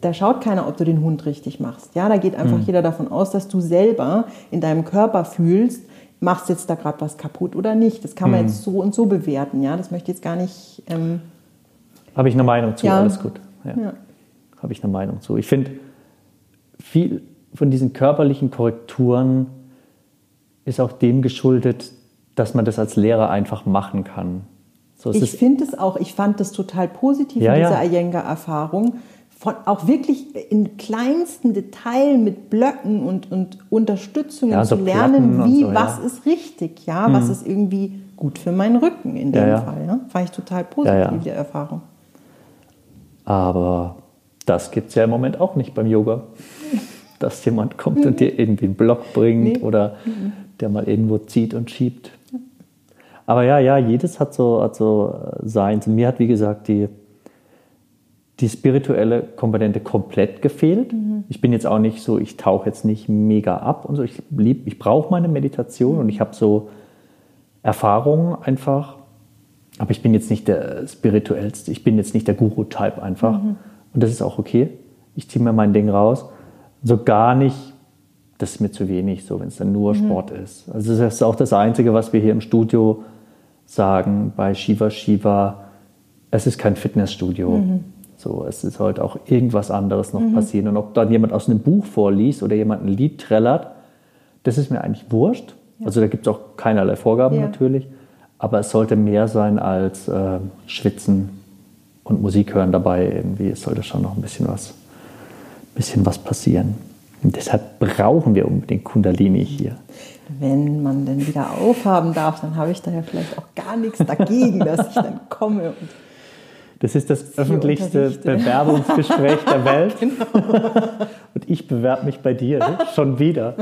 [SPEAKER 2] da schaut keiner, ob du den Hund richtig machst. Ja, da geht einfach jeder davon aus, dass du selber in deinem Körper fühlst, machst jetzt da gerade was kaputt oder nicht. Das kann man jetzt so und so bewerten, ja. Das möchte ich jetzt gar nicht. Ähm,
[SPEAKER 1] Habe ich eine Meinung zu,
[SPEAKER 2] Ja.
[SPEAKER 1] alles gut. Ja.
[SPEAKER 2] ja.
[SPEAKER 1] Habe ich eine Meinung zu. Ich finde, viel von diesen körperlichen Korrekturen ist auch dem geschuldet, dass man das als Lehrer einfach machen kann. So,
[SPEAKER 2] Ich finde es auch, ich fand das total positiv
[SPEAKER 1] Ja,
[SPEAKER 2] in dieser Iyengar-Erfahrung. Von, auch wirklich in kleinsten Details mit Blöcken und, und Unterstützungen
[SPEAKER 1] Ja, so
[SPEAKER 2] zu lernen, wie,
[SPEAKER 1] so,
[SPEAKER 2] was ist richtig, ja, was ist irgendwie gut für meinen Rücken in dem. Fall. Ja? Fand ich total positiv, die Erfahrung.
[SPEAKER 1] Aber das gibt es ja im Moment auch nicht beim Yoga. Dass jemand kommt und dir irgendwie einen Block bringt
[SPEAKER 2] Nee.
[SPEAKER 1] oder der mal irgendwo zieht und schiebt. Aber ja, ja, jedes hat so, hat so äh, seins. Und mir hat, wie gesagt, die, die spirituelle Komponente komplett gefehlt. Ich bin jetzt auch nicht so, ich tauche jetzt nicht mega ab und so. Ich, lieb- ich brauche meine Meditation und ich habe so Erfahrungen einfach. Aber ich bin jetzt nicht der spirituellste, ich bin jetzt nicht der Guru-Type einfach. Und das ist auch okay. Ich ziehe mir mein Ding raus. So gar nicht, das ist mir zu wenig, so wenn es dann nur Sport ist. Also das ist auch das Einzige, was wir hier im Studio sagen bei Shiva Shiva. Es ist kein Fitnessstudio. So, es ist heute auch irgendwas anderes noch passieren. Und ob dann jemand aus einem Buch vorliest oder jemand ein Lied trällert, das ist mir eigentlich wurscht. Also da gibt es auch keinerlei Vorgaben
[SPEAKER 2] Ja.
[SPEAKER 1] natürlich. Aber es sollte mehr sein als äh, Schwitzen und Musik hören dabei. Irgendwie, es sollte schon noch ein bisschen was, bisschen was passieren. Und deshalb brauchen wir unbedingt Kundalini hier.
[SPEAKER 2] Wenn man denn wieder aufhaben darf, dann habe ich da ja vielleicht auch gar nichts dagegen, dass ich dann komme.
[SPEAKER 1] Das ist das öffentlichste. Bewerbungsgespräch der Welt. Und ich bewerbe mich bei dir schon wieder.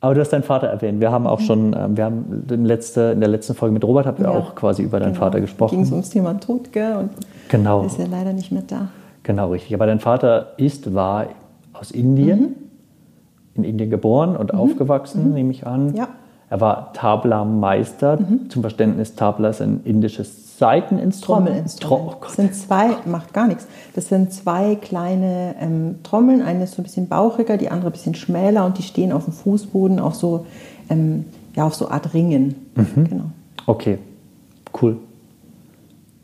[SPEAKER 1] Aber du hast deinen Vater erwähnt. Wir haben auch schon, ähm, wir haben im letzte, in der letzten Folge mit Robert haben wir
[SPEAKER 2] Ja,
[SPEAKER 1] auch quasi über deinen Vater
[SPEAKER 2] Ging
[SPEAKER 1] gesprochen.
[SPEAKER 2] es ums Thema Tod, gell? Und
[SPEAKER 1] Genau.
[SPEAKER 2] ist ja leider nicht mehr da.
[SPEAKER 1] Genau, richtig. Aber dein Vater ist, war aus Indien,
[SPEAKER 2] Mhm.
[SPEAKER 1] in Indien geboren und aufgewachsen, nehme ich an.
[SPEAKER 2] Ja.
[SPEAKER 1] Er war Tabla-Meister. Zum Verständnis, Tabla ist ein indisches Seiteninstrument.
[SPEAKER 2] Trommelinstrument.
[SPEAKER 1] Tro- oh
[SPEAKER 2] sind zwei, macht gar nichts. Das sind zwei kleine ähm, Trommeln. Eine ist so ein bisschen bauchiger, die andere ein bisschen schmäler und die stehen auf dem Fußboden auf so, ähm, ja, auf so Art Ringen.
[SPEAKER 1] Mhm.
[SPEAKER 2] Genau.
[SPEAKER 1] Okay, cool.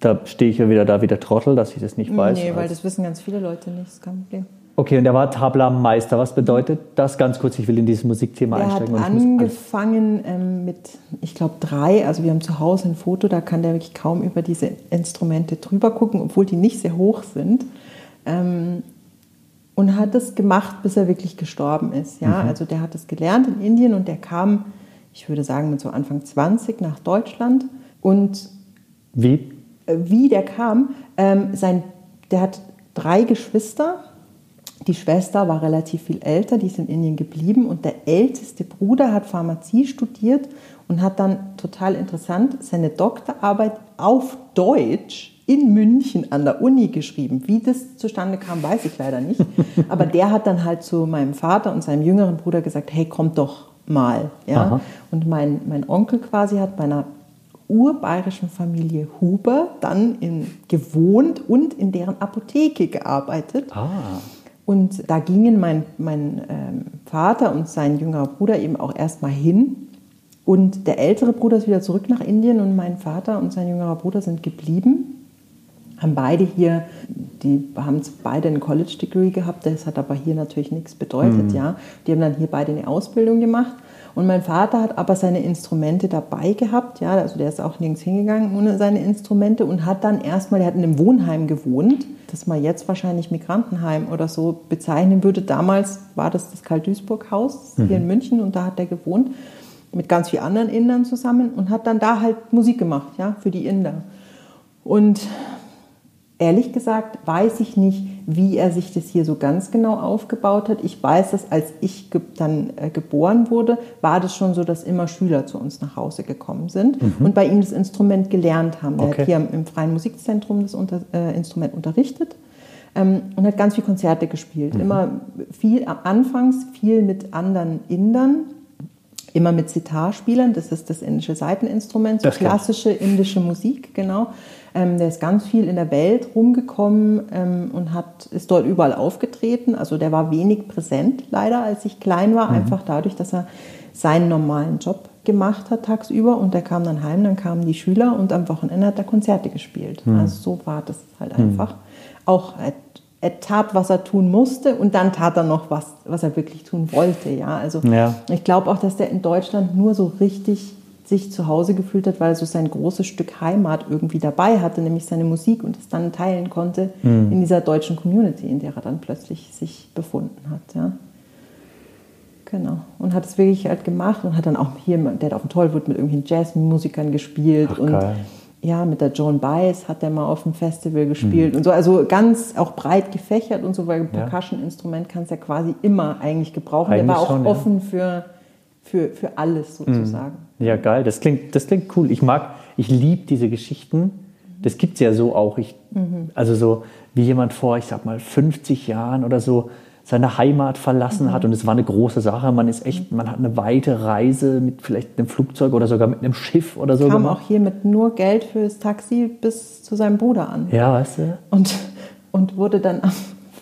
[SPEAKER 1] Da stehe ich ja wieder da wie der Trottel, dass ich das nicht weiß.
[SPEAKER 2] nee, weil das wissen ganz viele Leute nicht. Ist kein Problem.
[SPEAKER 1] Okay, und er war Tabla-Meister. Was bedeutet das? Ganz kurz, ich will in dieses Musikthema
[SPEAKER 2] Der hat
[SPEAKER 1] einsteigen. muss alles-
[SPEAKER 2] angefangen ähm, mit, ich glaube, drei. Also wir haben zu Hause ein Foto, da kann der wirklich kaum über diese Instrumente drüber gucken, obwohl die nicht sehr hoch sind. Ähm, und hat das gemacht, bis er wirklich gestorben ist. Ja? Also der hat das gelernt in Indien und der kam, ich würde sagen, mit so Anfang 20 nach Deutschland. Und
[SPEAKER 1] Wie?
[SPEAKER 2] äh, wie der kam, ähm, sein, der hat drei Geschwister Die Schwester war relativ viel älter, die ist in Indien geblieben und der älteste Bruder hat Pharmazie studiert und hat dann total interessant seine Doktorarbeit auf Deutsch in München an der Uni geschrieben. Wie das zustande kam, weiß ich leider nicht. Aber der hat dann halt zu meinem Vater und seinem jüngeren Bruder gesagt, hey, kommt doch mal. Ja? Und mein, mein Onkel quasi hat bei einer urbayerischen Familie Huber dann in, gewohnt und in deren Apotheke gearbeitet.
[SPEAKER 1] Ah.
[SPEAKER 2] Und da gingen mein, mein ähm, Vater und sein jüngerer Bruder eben auch erstmal hin. Und der ältere Bruder ist wieder zurück nach Indien und mein Vater und sein jüngerer Bruder sind geblieben. Haben beide hier, die haben beide ein College-Degree gehabt, das hat aber hier natürlich nichts bedeutet, mhm. ja. Die haben dann hier beide eine Ausbildung gemacht. Und mein Vater hat aber seine Instrumente dabei gehabt, ja, also der ist auch nirgends hingegangen ohne seine Instrumente und hat dann erstmal, der hat in einem Wohnheim gewohnt, das man jetzt wahrscheinlich Migrantenheim oder so bezeichnen würde. Damals war das das Karl-Duisburg-Haus mhm. hier in München und da hat er gewohnt mit ganz vielen anderen Indern zusammen und hat dann da halt Musik gemacht, ja, für die Inder. Und ehrlich gesagt weiß ich nicht, wie er sich das hier so ganz genau aufgebaut hat. Ich weiß, dass als ich ge dann äh, geboren wurde, war das schon so, dass immer Schüler zu uns nach Hause gekommen sind mhm. und bei ihm das Instrument gelernt haben. Er okay. hat hier im, Freien Musikzentrum das unter, äh, Instrument unterrichtet ähm, und hat ganz viele Konzerte gespielt. Mhm. Immer viel, anfangs viel mit anderen Indern, immer mit Sitar-Spielern, das ist das indische Seiteninstrument, so klassische indische Musik, genau. Ähm, der ist ganz viel in der Welt rumgekommen ähm, und hat, ist dort überall aufgetreten. Also der war wenig präsent, leider, als ich klein war, mhm. einfach dadurch, dass er seinen normalen Job gemacht hat tagsüber und der kam dann heim, dann kamen die Schüler und am Wochenende hat er Konzerte gespielt. Mhm. Also so war das halt mhm. einfach. Auch er, er, tat, was er tun musste und dann tat er noch was, was er wirklich tun wollte. Ja, also ja. ich glaube auch, dass der in Deutschland nur so richtig sich zu Hause gefühlt hat, weil er so sein großes Stück Heimat irgendwie dabei hatte, nämlich seine Musik und es dann teilen konnte mhm. in dieser deutschen Community, in der er dann plötzlich sich befunden hat. Ja. Genau. Und hat es wirklich halt gemacht und hat dann auch hier, der hat auf dem Tollwood mit irgendwelchen Jazzmusikern gespielt Ach, und geil. ja, mit der Joan Baez hat er mal auf dem Festival gespielt mhm. und so, also ganz auch breit gefächert und so, weil ja. Percussion-Instrument kannst du ja quasi immer eigentlich gebrauchen. Eigentlich der war auch schon, offen ja. für, für, für alles sozusagen.
[SPEAKER 1] Mhm. Ja, geil. Das klingt, das klingt cool. Ich mag, ich liebe diese Geschichten. Das gibt es ja so auch. Ich, mhm. Also so wie jemand vor, ich sag mal, 50 Jahren oder so seine Heimat verlassen mhm. hat und es war eine große Sache. Man ist echt, man hat eine weite Reise mit vielleicht einem Flugzeug oder sogar mit einem Schiff oder so
[SPEAKER 2] Kam gemacht. auch hier mit nur Geld fürs Taxi bis zu seinem Bruder an.
[SPEAKER 1] Ja, weißt du.
[SPEAKER 2] Und, und wurde dann am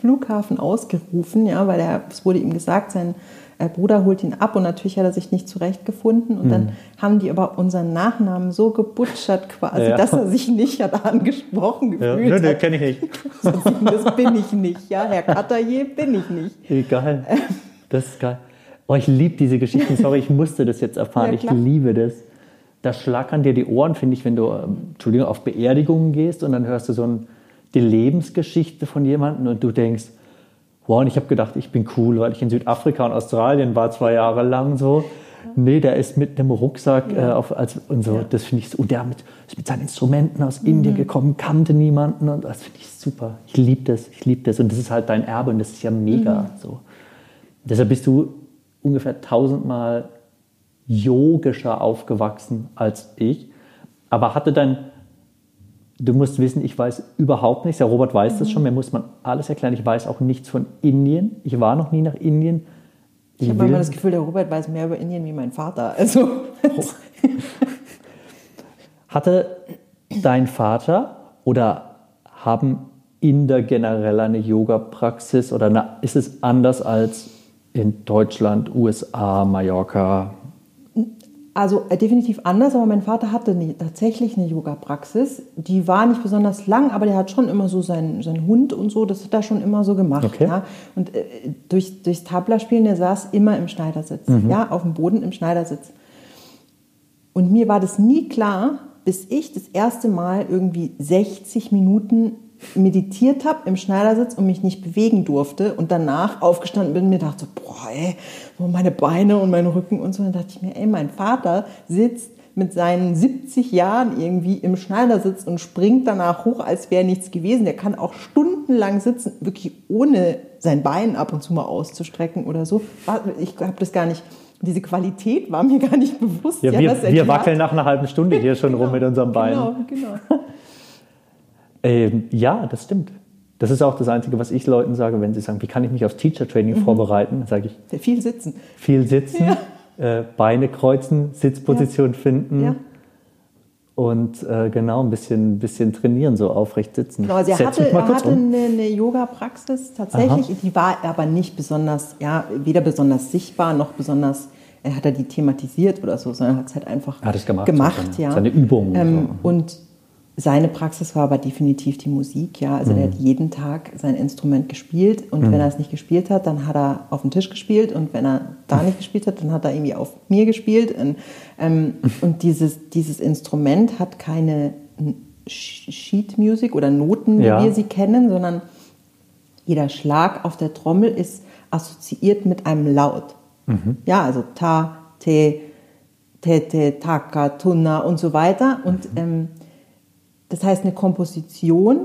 [SPEAKER 2] Flughafen ausgerufen, ja, weil er, es wurde ihm gesagt, sein Bruder holt ihn ab und natürlich hat er sich nicht zurechtgefunden. Und mhm. dann haben die aber unseren Nachnamen so gebutschert quasi, ja. dass er sich nicht hat angesprochen gefühlt ja.
[SPEAKER 1] Nö, nee, kenne ich nicht.
[SPEAKER 2] das bin ich nicht, ja. Herr Kataje bin ich nicht.
[SPEAKER 1] Egal. Das ist geil. Oh, ich liebe diese Geschichten. Sorry, ich musste das jetzt erfahren. Ja, ich liebe das. Da schlackern dir die Ohren, finde ich, wenn du, ähm, Entschuldigung, auf Beerdigungen gehst und dann hörst du so ein, die Lebensgeschichte von jemandem und du denkst, wow, und ich habe gedacht, ich bin cool, weil ich in Südafrika und Australien war zwei Jahre lang so. Nee, der ist mit einem Rucksack ja. äh, auf, als, und so. Ja. Das finde ich so. Und der mit, ist mit seinen Instrumenten aus mhm. Indien gekommen, kannte niemanden. Und das finde ich super. Ich liebe das. Ich liebe das. Und das ist halt dein Erbe und das ist ja mega. Mhm. So. Deshalb bist du ungefähr tausendmal yogischer aufgewachsen als ich. Aber hatte dein Du musst wissen, ich weiß überhaupt nichts. Der Robert weiß mhm. das schon. Mir muss man alles erklären. Ich weiß auch nichts von Indien. Ich war noch nie nach Indien.
[SPEAKER 2] Ich, ich habe immer das Gefühl, der Robert weiß mehr über Indien wie mein Vater. Also.
[SPEAKER 1] Hatte dein Vater oder haben Inder generell eine Yoga-Praxis oder ist es anders als in Deutschland, USA, Mallorca?
[SPEAKER 2] Also äh, definitiv anders, aber mein Vater hatte nie, tatsächlich eine Yoga-Praxis. Die war nicht besonders lang, aber der hat schon immer so seinen, seinen Hund und so, das hat er schon immer so gemacht. Okay. Ja? Und äh, durch, durchs Tabla-Spielen, der saß immer im Schneidersitz, mhm. ja, auf dem Boden im Schneidersitz. Und mir war das nie klar, bis ich das erste Mal irgendwie 60 Minuten meditiert habe im Schneidersitz und mich nicht bewegen durfte und danach aufgestanden bin und mir dachte, boah, ey, wo meine Beine und mein Rücken und so. Dann dachte ich mir, ey, mein Vater sitzt mit seinen 70 Jahren irgendwie im Schneidersitz und springt danach hoch, als wäre nichts gewesen. Der kann auch stundenlang sitzen, wirklich ohne sein Bein ab und zu mal auszustrecken oder so. Ich habe das gar nicht diese Qualität war mir gar nicht bewusst.
[SPEAKER 1] Ja, wir, wir wackeln nach einer halben Stunde hier schon genau, rum mit unserem Bein. Genau, genau. ähm, ja, das stimmt. Das ist auch das Einzige, was ich Leuten sage, wenn sie sagen, wie kann ich mich aufs Teacher Training mhm. vorbereiten? sage ich.
[SPEAKER 2] Viel sitzen.
[SPEAKER 1] Viel sitzen, ja. äh, Beine kreuzen, Sitzposition ja. finden. Ja. Und äh, genau ein bisschen, bisschen trainieren, so aufrecht sitzen.
[SPEAKER 2] Genau, also er hatte, er hatte um. eine, eine Yoga-Praxis tatsächlich, Aha. die war aber nicht besonders, ja, weder besonders sichtbar noch besonders, er hat er die thematisiert oder so, sondern hat es halt einfach
[SPEAKER 1] gemacht,
[SPEAKER 2] gemacht
[SPEAKER 1] ja. Seine Übungen.
[SPEAKER 2] Ähm, und seine Praxis war aber definitiv die Musik, ja. Also mhm. der hat jeden Tag sein Instrument gespielt und mhm. wenn er es nicht gespielt hat, dann hat er auf dem Tisch gespielt und wenn er da nicht gespielt hat, dann hat er irgendwie auf mir gespielt. Und, ähm, und dieses, dieses Instrument hat keine Sheet Music oder Noten, wie ja. wir sie kennen, sondern jeder Schlag auf der Trommel ist assoziiert mit einem Laut. Mhm. Ja, also ta, te, te, te, taka, tunna und so weiter. Und mhm. ähm, das heißt, eine Komposition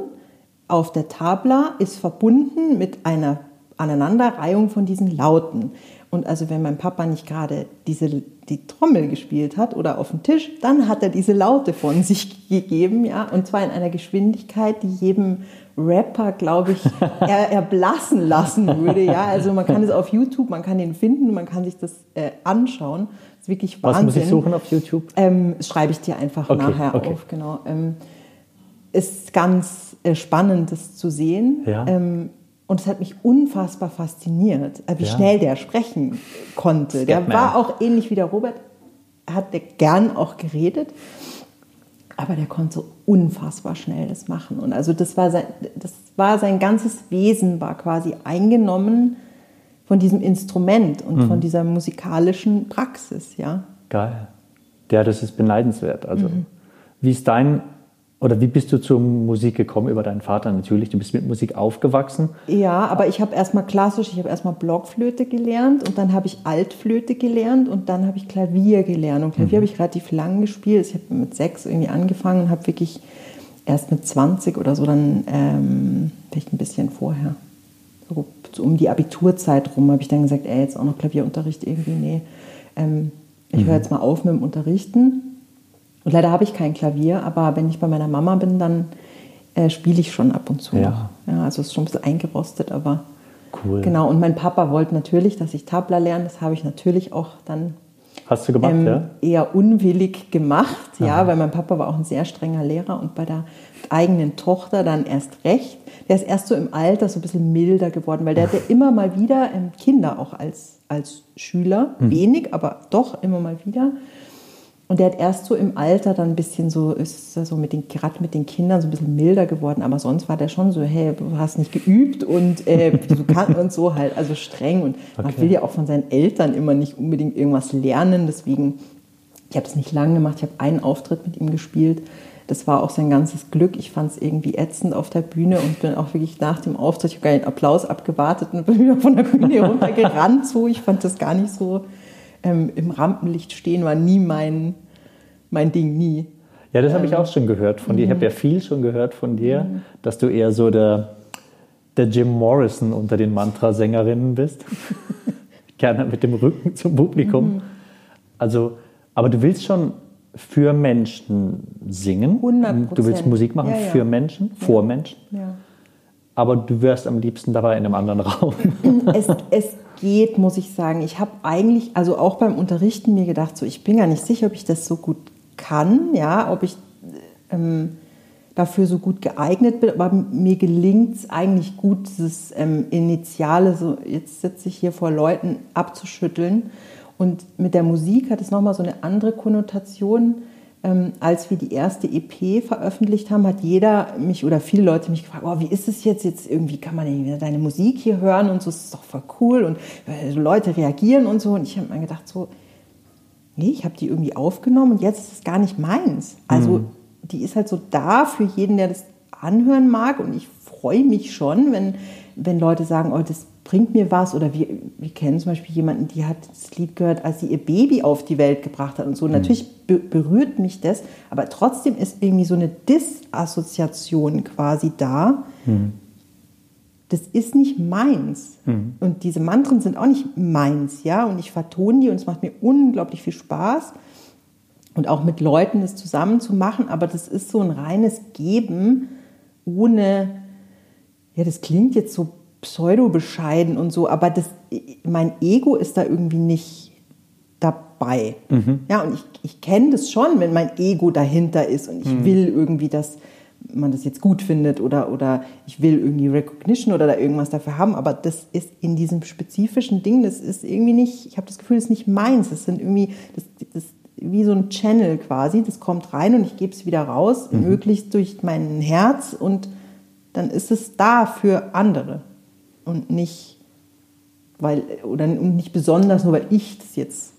[SPEAKER 2] auf der Tabla ist verbunden mit einer Aneinanderreihung von diesen Lauten. Und also wenn mein Papa nicht gerade diese, die Trommel gespielt hat oder auf dem Tisch, dann hat er diese Laute von sich gegeben, ja, und zwar in einer Geschwindigkeit, die jedem Rapper, glaube ich, er, erblassen lassen würde, ja. Also man kann es auf YouTube, man kann ihn finden, man kann sich das äh, anschauen. Das ist wirklich Wahnsinn.
[SPEAKER 1] Was muss ich suchen auf YouTube?
[SPEAKER 2] Ähm, schreibe ich dir einfach okay, nachher okay. auf, genau. Ähm, ist ganz äh, spannend, das zu sehen. Ja. Ähm, und es hat mich unfassbar fasziniert, äh, wie ja. schnell der sprechen konnte. Der war auch ähnlich wie der Robert, hat der gern auch geredet, aber der konnte so unfassbar schnell das machen. Und also das war sein, das war sein ganzes Wesen war quasi eingenommen von diesem Instrument und mhm. von dieser musikalischen Praxis, ja.
[SPEAKER 1] Geil. Ja, das ist beneidenswert. Also, mhm. wie ist dein oder wie bist du zur Musik gekommen über deinen Vater? Natürlich, du bist mit Musik aufgewachsen.
[SPEAKER 2] Ja, aber ich habe erstmal klassisch, ich habe erstmal Blockflöte gelernt und dann habe ich Altflöte gelernt und dann habe ich Klavier gelernt. Und Klavier mhm. habe ich relativ lang gespielt. Ich habe mit sechs irgendwie angefangen und habe wirklich erst mit 20 oder so dann, ähm, vielleicht ein bisschen vorher, so, so um die Abiturzeit rum, habe ich dann gesagt, ey, jetzt auch noch Klavierunterricht irgendwie, nee. Ähm, ich mhm. höre jetzt mal auf mit dem Unterrichten und leider habe ich kein Klavier, aber wenn ich bei meiner Mama bin, dann äh, spiele ich schon ab und zu. Ja. ja. Also es ist schon ein bisschen eingerostet, aber cool. Genau. Und mein Papa wollte natürlich, dass ich Tabla lerne. Das habe ich natürlich auch dann
[SPEAKER 1] Hast du gemacht, ähm, ja?
[SPEAKER 2] eher unwillig gemacht, Aha. ja, weil mein Papa war auch ein sehr strenger Lehrer und bei der eigenen Tochter dann erst recht. Der ist erst so im Alter so ein bisschen milder geworden, weil der hatte immer mal wieder ähm, Kinder auch als, als Schüler, mhm. wenig, aber doch immer mal wieder. Und der hat erst so im Alter dann ein bisschen so, ist so mit den, gerade mit den Kindern so ein bisschen milder geworden, aber sonst war der schon so, hey, du hast nicht geübt und äh, du kannst und so halt, also streng. Und okay. man will ja auch von seinen Eltern immer nicht unbedingt irgendwas lernen. Deswegen, ich habe es nicht lange gemacht, ich habe einen Auftritt mit ihm gespielt. Das war auch sein ganzes Glück. Ich fand es irgendwie ätzend auf der Bühne und bin auch wirklich nach dem Auftritt, ich habe gar nicht Applaus abgewartet und bin wieder von der Bühne runtergerannt. So, ich fand das gar nicht so ähm, im Rampenlicht stehen war nie mein, mein Ding, nie.
[SPEAKER 1] Ja, das habe ich ähm, auch schon gehört von dir. Ich habe ja mhm. viel schon gehört von dir, mhm. dass du eher so der, der Jim Morrison unter den Mantrasängerinnen bist. Gerne mit dem Rücken zum Publikum. Mhm. Also, aber du willst schon für Menschen singen. 100%. Du willst Musik machen ja, ja. für Menschen, vor Menschen. Ja. Aber du wärst am liebsten dabei in einem anderen Raum.
[SPEAKER 2] Es, es geht, muss ich sagen. Ich habe eigentlich, also auch beim Unterrichten mir gedacht, so ich bin gar nicht sicher, ob ich das so gut kann, ja, ob ich ähm, dafür so gut geeignet bin, aber mir gelingt es eigentlich gut, dieses ähm, Initiale, so jetzt sitze ich hier vor Leuten, abzuschütteln. Und mit der Musik hat es nochmal so eine andere Konnotation ähm, als wir die erste EP veröffentlicht haben, hat jeder mich oder viele Leute mich gefragt, oh, wie ist es jetzt? Jetzt irgendwie kann man wieder deine Musik hier hören und so, das ist doch voll cool und äh, Leute reagieren und so. Und ich habe mir gedacht, so, nee, ich habe die irgendwie aufgenommen und jetzt ist es gar nicht meins. Also mhm. die ist halt so da für jeden, der das anhören mag und ich freue mich schon, wenn, wenn Leute sagen, oh, das bringt mir was. Oder wir, wir kennen zum Beispiel jemanden, die hat das Lied gehört, als sie ihr Baby auf die Welt gebracht hat und so. Mhm. Natürlich be berührt mich das, aber trotzdem ist irgendwie so eine Disassoziation quasi da. Mhm. Das ist nicht meins. Mhm. Und diese Mantren sind auch nicht meins, ja. Und ich vertone die und es macht mir unglaublich viel Spaß. Und auch mit Leuten das zusammen zu machen, aber das ist so ein reines Geben ohne, ja, das klingt jetzt so pseudo-bescheiden und so, aber das, mein Ego ist da irgendwie nicht dabei. Mhm. Ja, und ich, ich kenne das schon, wenn mein Ego dahinter ist und ich mhm. will irgendwie, dass man das jetzt gut findet oder, oder ich will irgendwie Recognition oder da irgendwas dafür haben, aber das ist in diesem spezifischen Ding, das ist irgendwie nicht, ich habe das Gefühl, das ist nicht meins, das sind irgendwie, das, das wie so ein Channel quasi, das kommt rein und ich gebe es wieder raus, mhm. möglichst durch mein Herz und dann ist es da für andere und nicht, weil, oder nicht besonders nur, weil ich das jetzt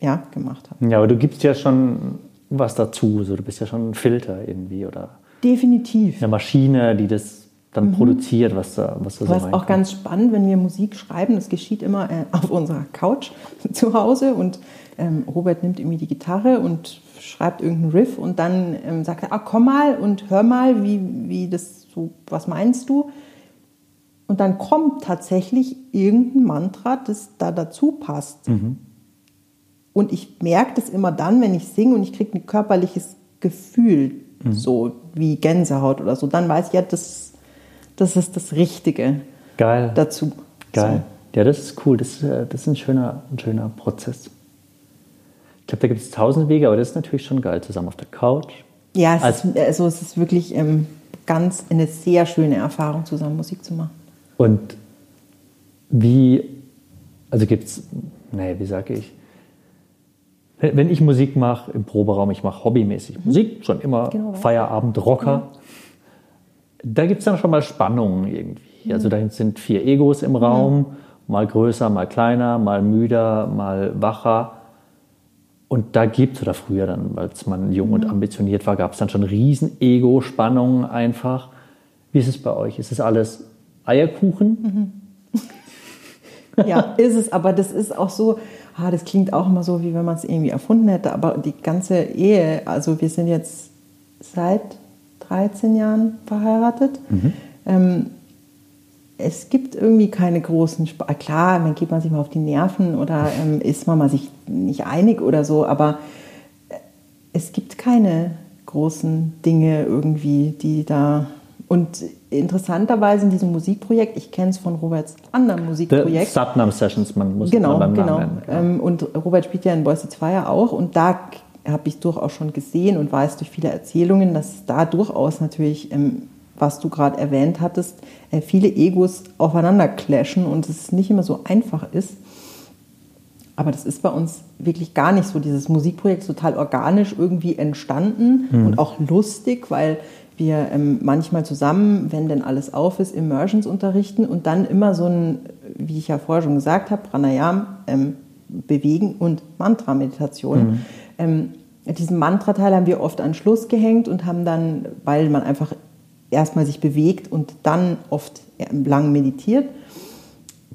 [SPEAKER 2] ja, gemacht habe.
[SPEAKER 1] Ja, aber du gibst ja schon was dazu, so, du bist ja schon ein Filter irgendwie, oder?
[SPEAKER 2] Definitiv.
[SPEAKER 1] Eine Maschine, die das dann mhm. produziert, was da, was da
[SPEAKER 2] so ist auch ganz spannend, wenn wir Musik schreiben. Das geschieht immer äh, auf unserer Couch zu Hause und ähm, Robert nimmt irgendwie die Gitarre und schreibt irgendeinen Riff und dann ähm, sagt er, ah, komm mal und hör mal, wie, wie das so, was meinst du? Und dann kommt tatsächlich irgendein Mantra, das da dazu passt. Mhm. Und ich merke das immer dann, wenn ich singe und ich kriege ein körperliches Gefühl, mhm. so wie Gänsehaut oder so. Dann weiß ich ja, das, das ist das Richtige
[SPEAKER 1] Geil.
[SPEAKER 2] dazu.
[SPEAKER 1] Geil. So. Ja, das ist cool. Das, äh, das ist ein schöner, ein schöner Prozess. Ich glaube, da gibt es tausend Wege, aber das ist natürlich schon geil. Zusammen auf der Couch.
[SPEAKER 2] Ja, es, ist, also es ist wirklich ähm, ganz eine sehr schöne Erfahrung, zusammen Musik zu machen.
[SPEAKER 1] Und wie, also gibt es, nee, wie sage ich, wenn ich Musik mache im Proberaum, ich mache hobbymäßig mhm. Musik, schon immer genau, Feierabend, Rocker, ja. da gibt es dann schon mal Spannungen irgendwie. Mhm. Also da sind vier Egos im Raum, mhm. mal größer, mal kleiner, mal müder, mal wacher. Und da gibt es, oder früher dann, als man jung und mhm. ambitioniert war, gab es dann schon riesen Ego-Spannungen einfach. Wie ist es bei euch? Ist es alles Eierkuchen?
[SPEAKER 2] Mhm. ja, ist es, aber das ist auch so, ah, das klingt auch immer so, wie wenn man es irgendwie erfunden hätte, aber die ganze Ehe, also wir sind jetzt seit 13 Jahren verheiratet. Mhm. Ähm, es gibt irgendwie keine großen, Sp klar, dann geht man sich mal auf die Nerven oder ähm, ist man mal sich nicht einig oder so, aber es gibt keine großen Dinge irgendwie, die da und interessanterweise in diesem Musikprojekt, ich kenne es von Roberts anderem Musikprojekt.
[SPEAKER 1] Satnam Sessions, man muss
[SPEAKER 2] genau, es beim genau. Namen nennen. Ähm, und Robert spielt ja in Boys It's Fire auch und da habe ich durchaus schon gesehen und weiß durch viele Erzählungen, dass da durchaus natürlich, ähm, was du gerade erwähnt hattest, äh, viele Egos aufeinander clashen und es nicht immer so einfach ist. Aber das ist bei uns wirklich gar nicht so. Dieses Musikprojekt ist total organisch irgendwie entstanden mhm. und auch lustig, weil wir ähm, manchmal zusammen, wenn denn alles auf ist, Immersions unterrichten und dann immer so ein, wie ich ja vorher schon gesagt habe, Pranayam, ähm, Bewegen und Mantra-Meditation. Mhm. Ähm, diesen Mantra-Teil haben wir oft an Schluss gehängt und haben dann, weil man einfach erstmal sich bewegt und dann oft lang meditiert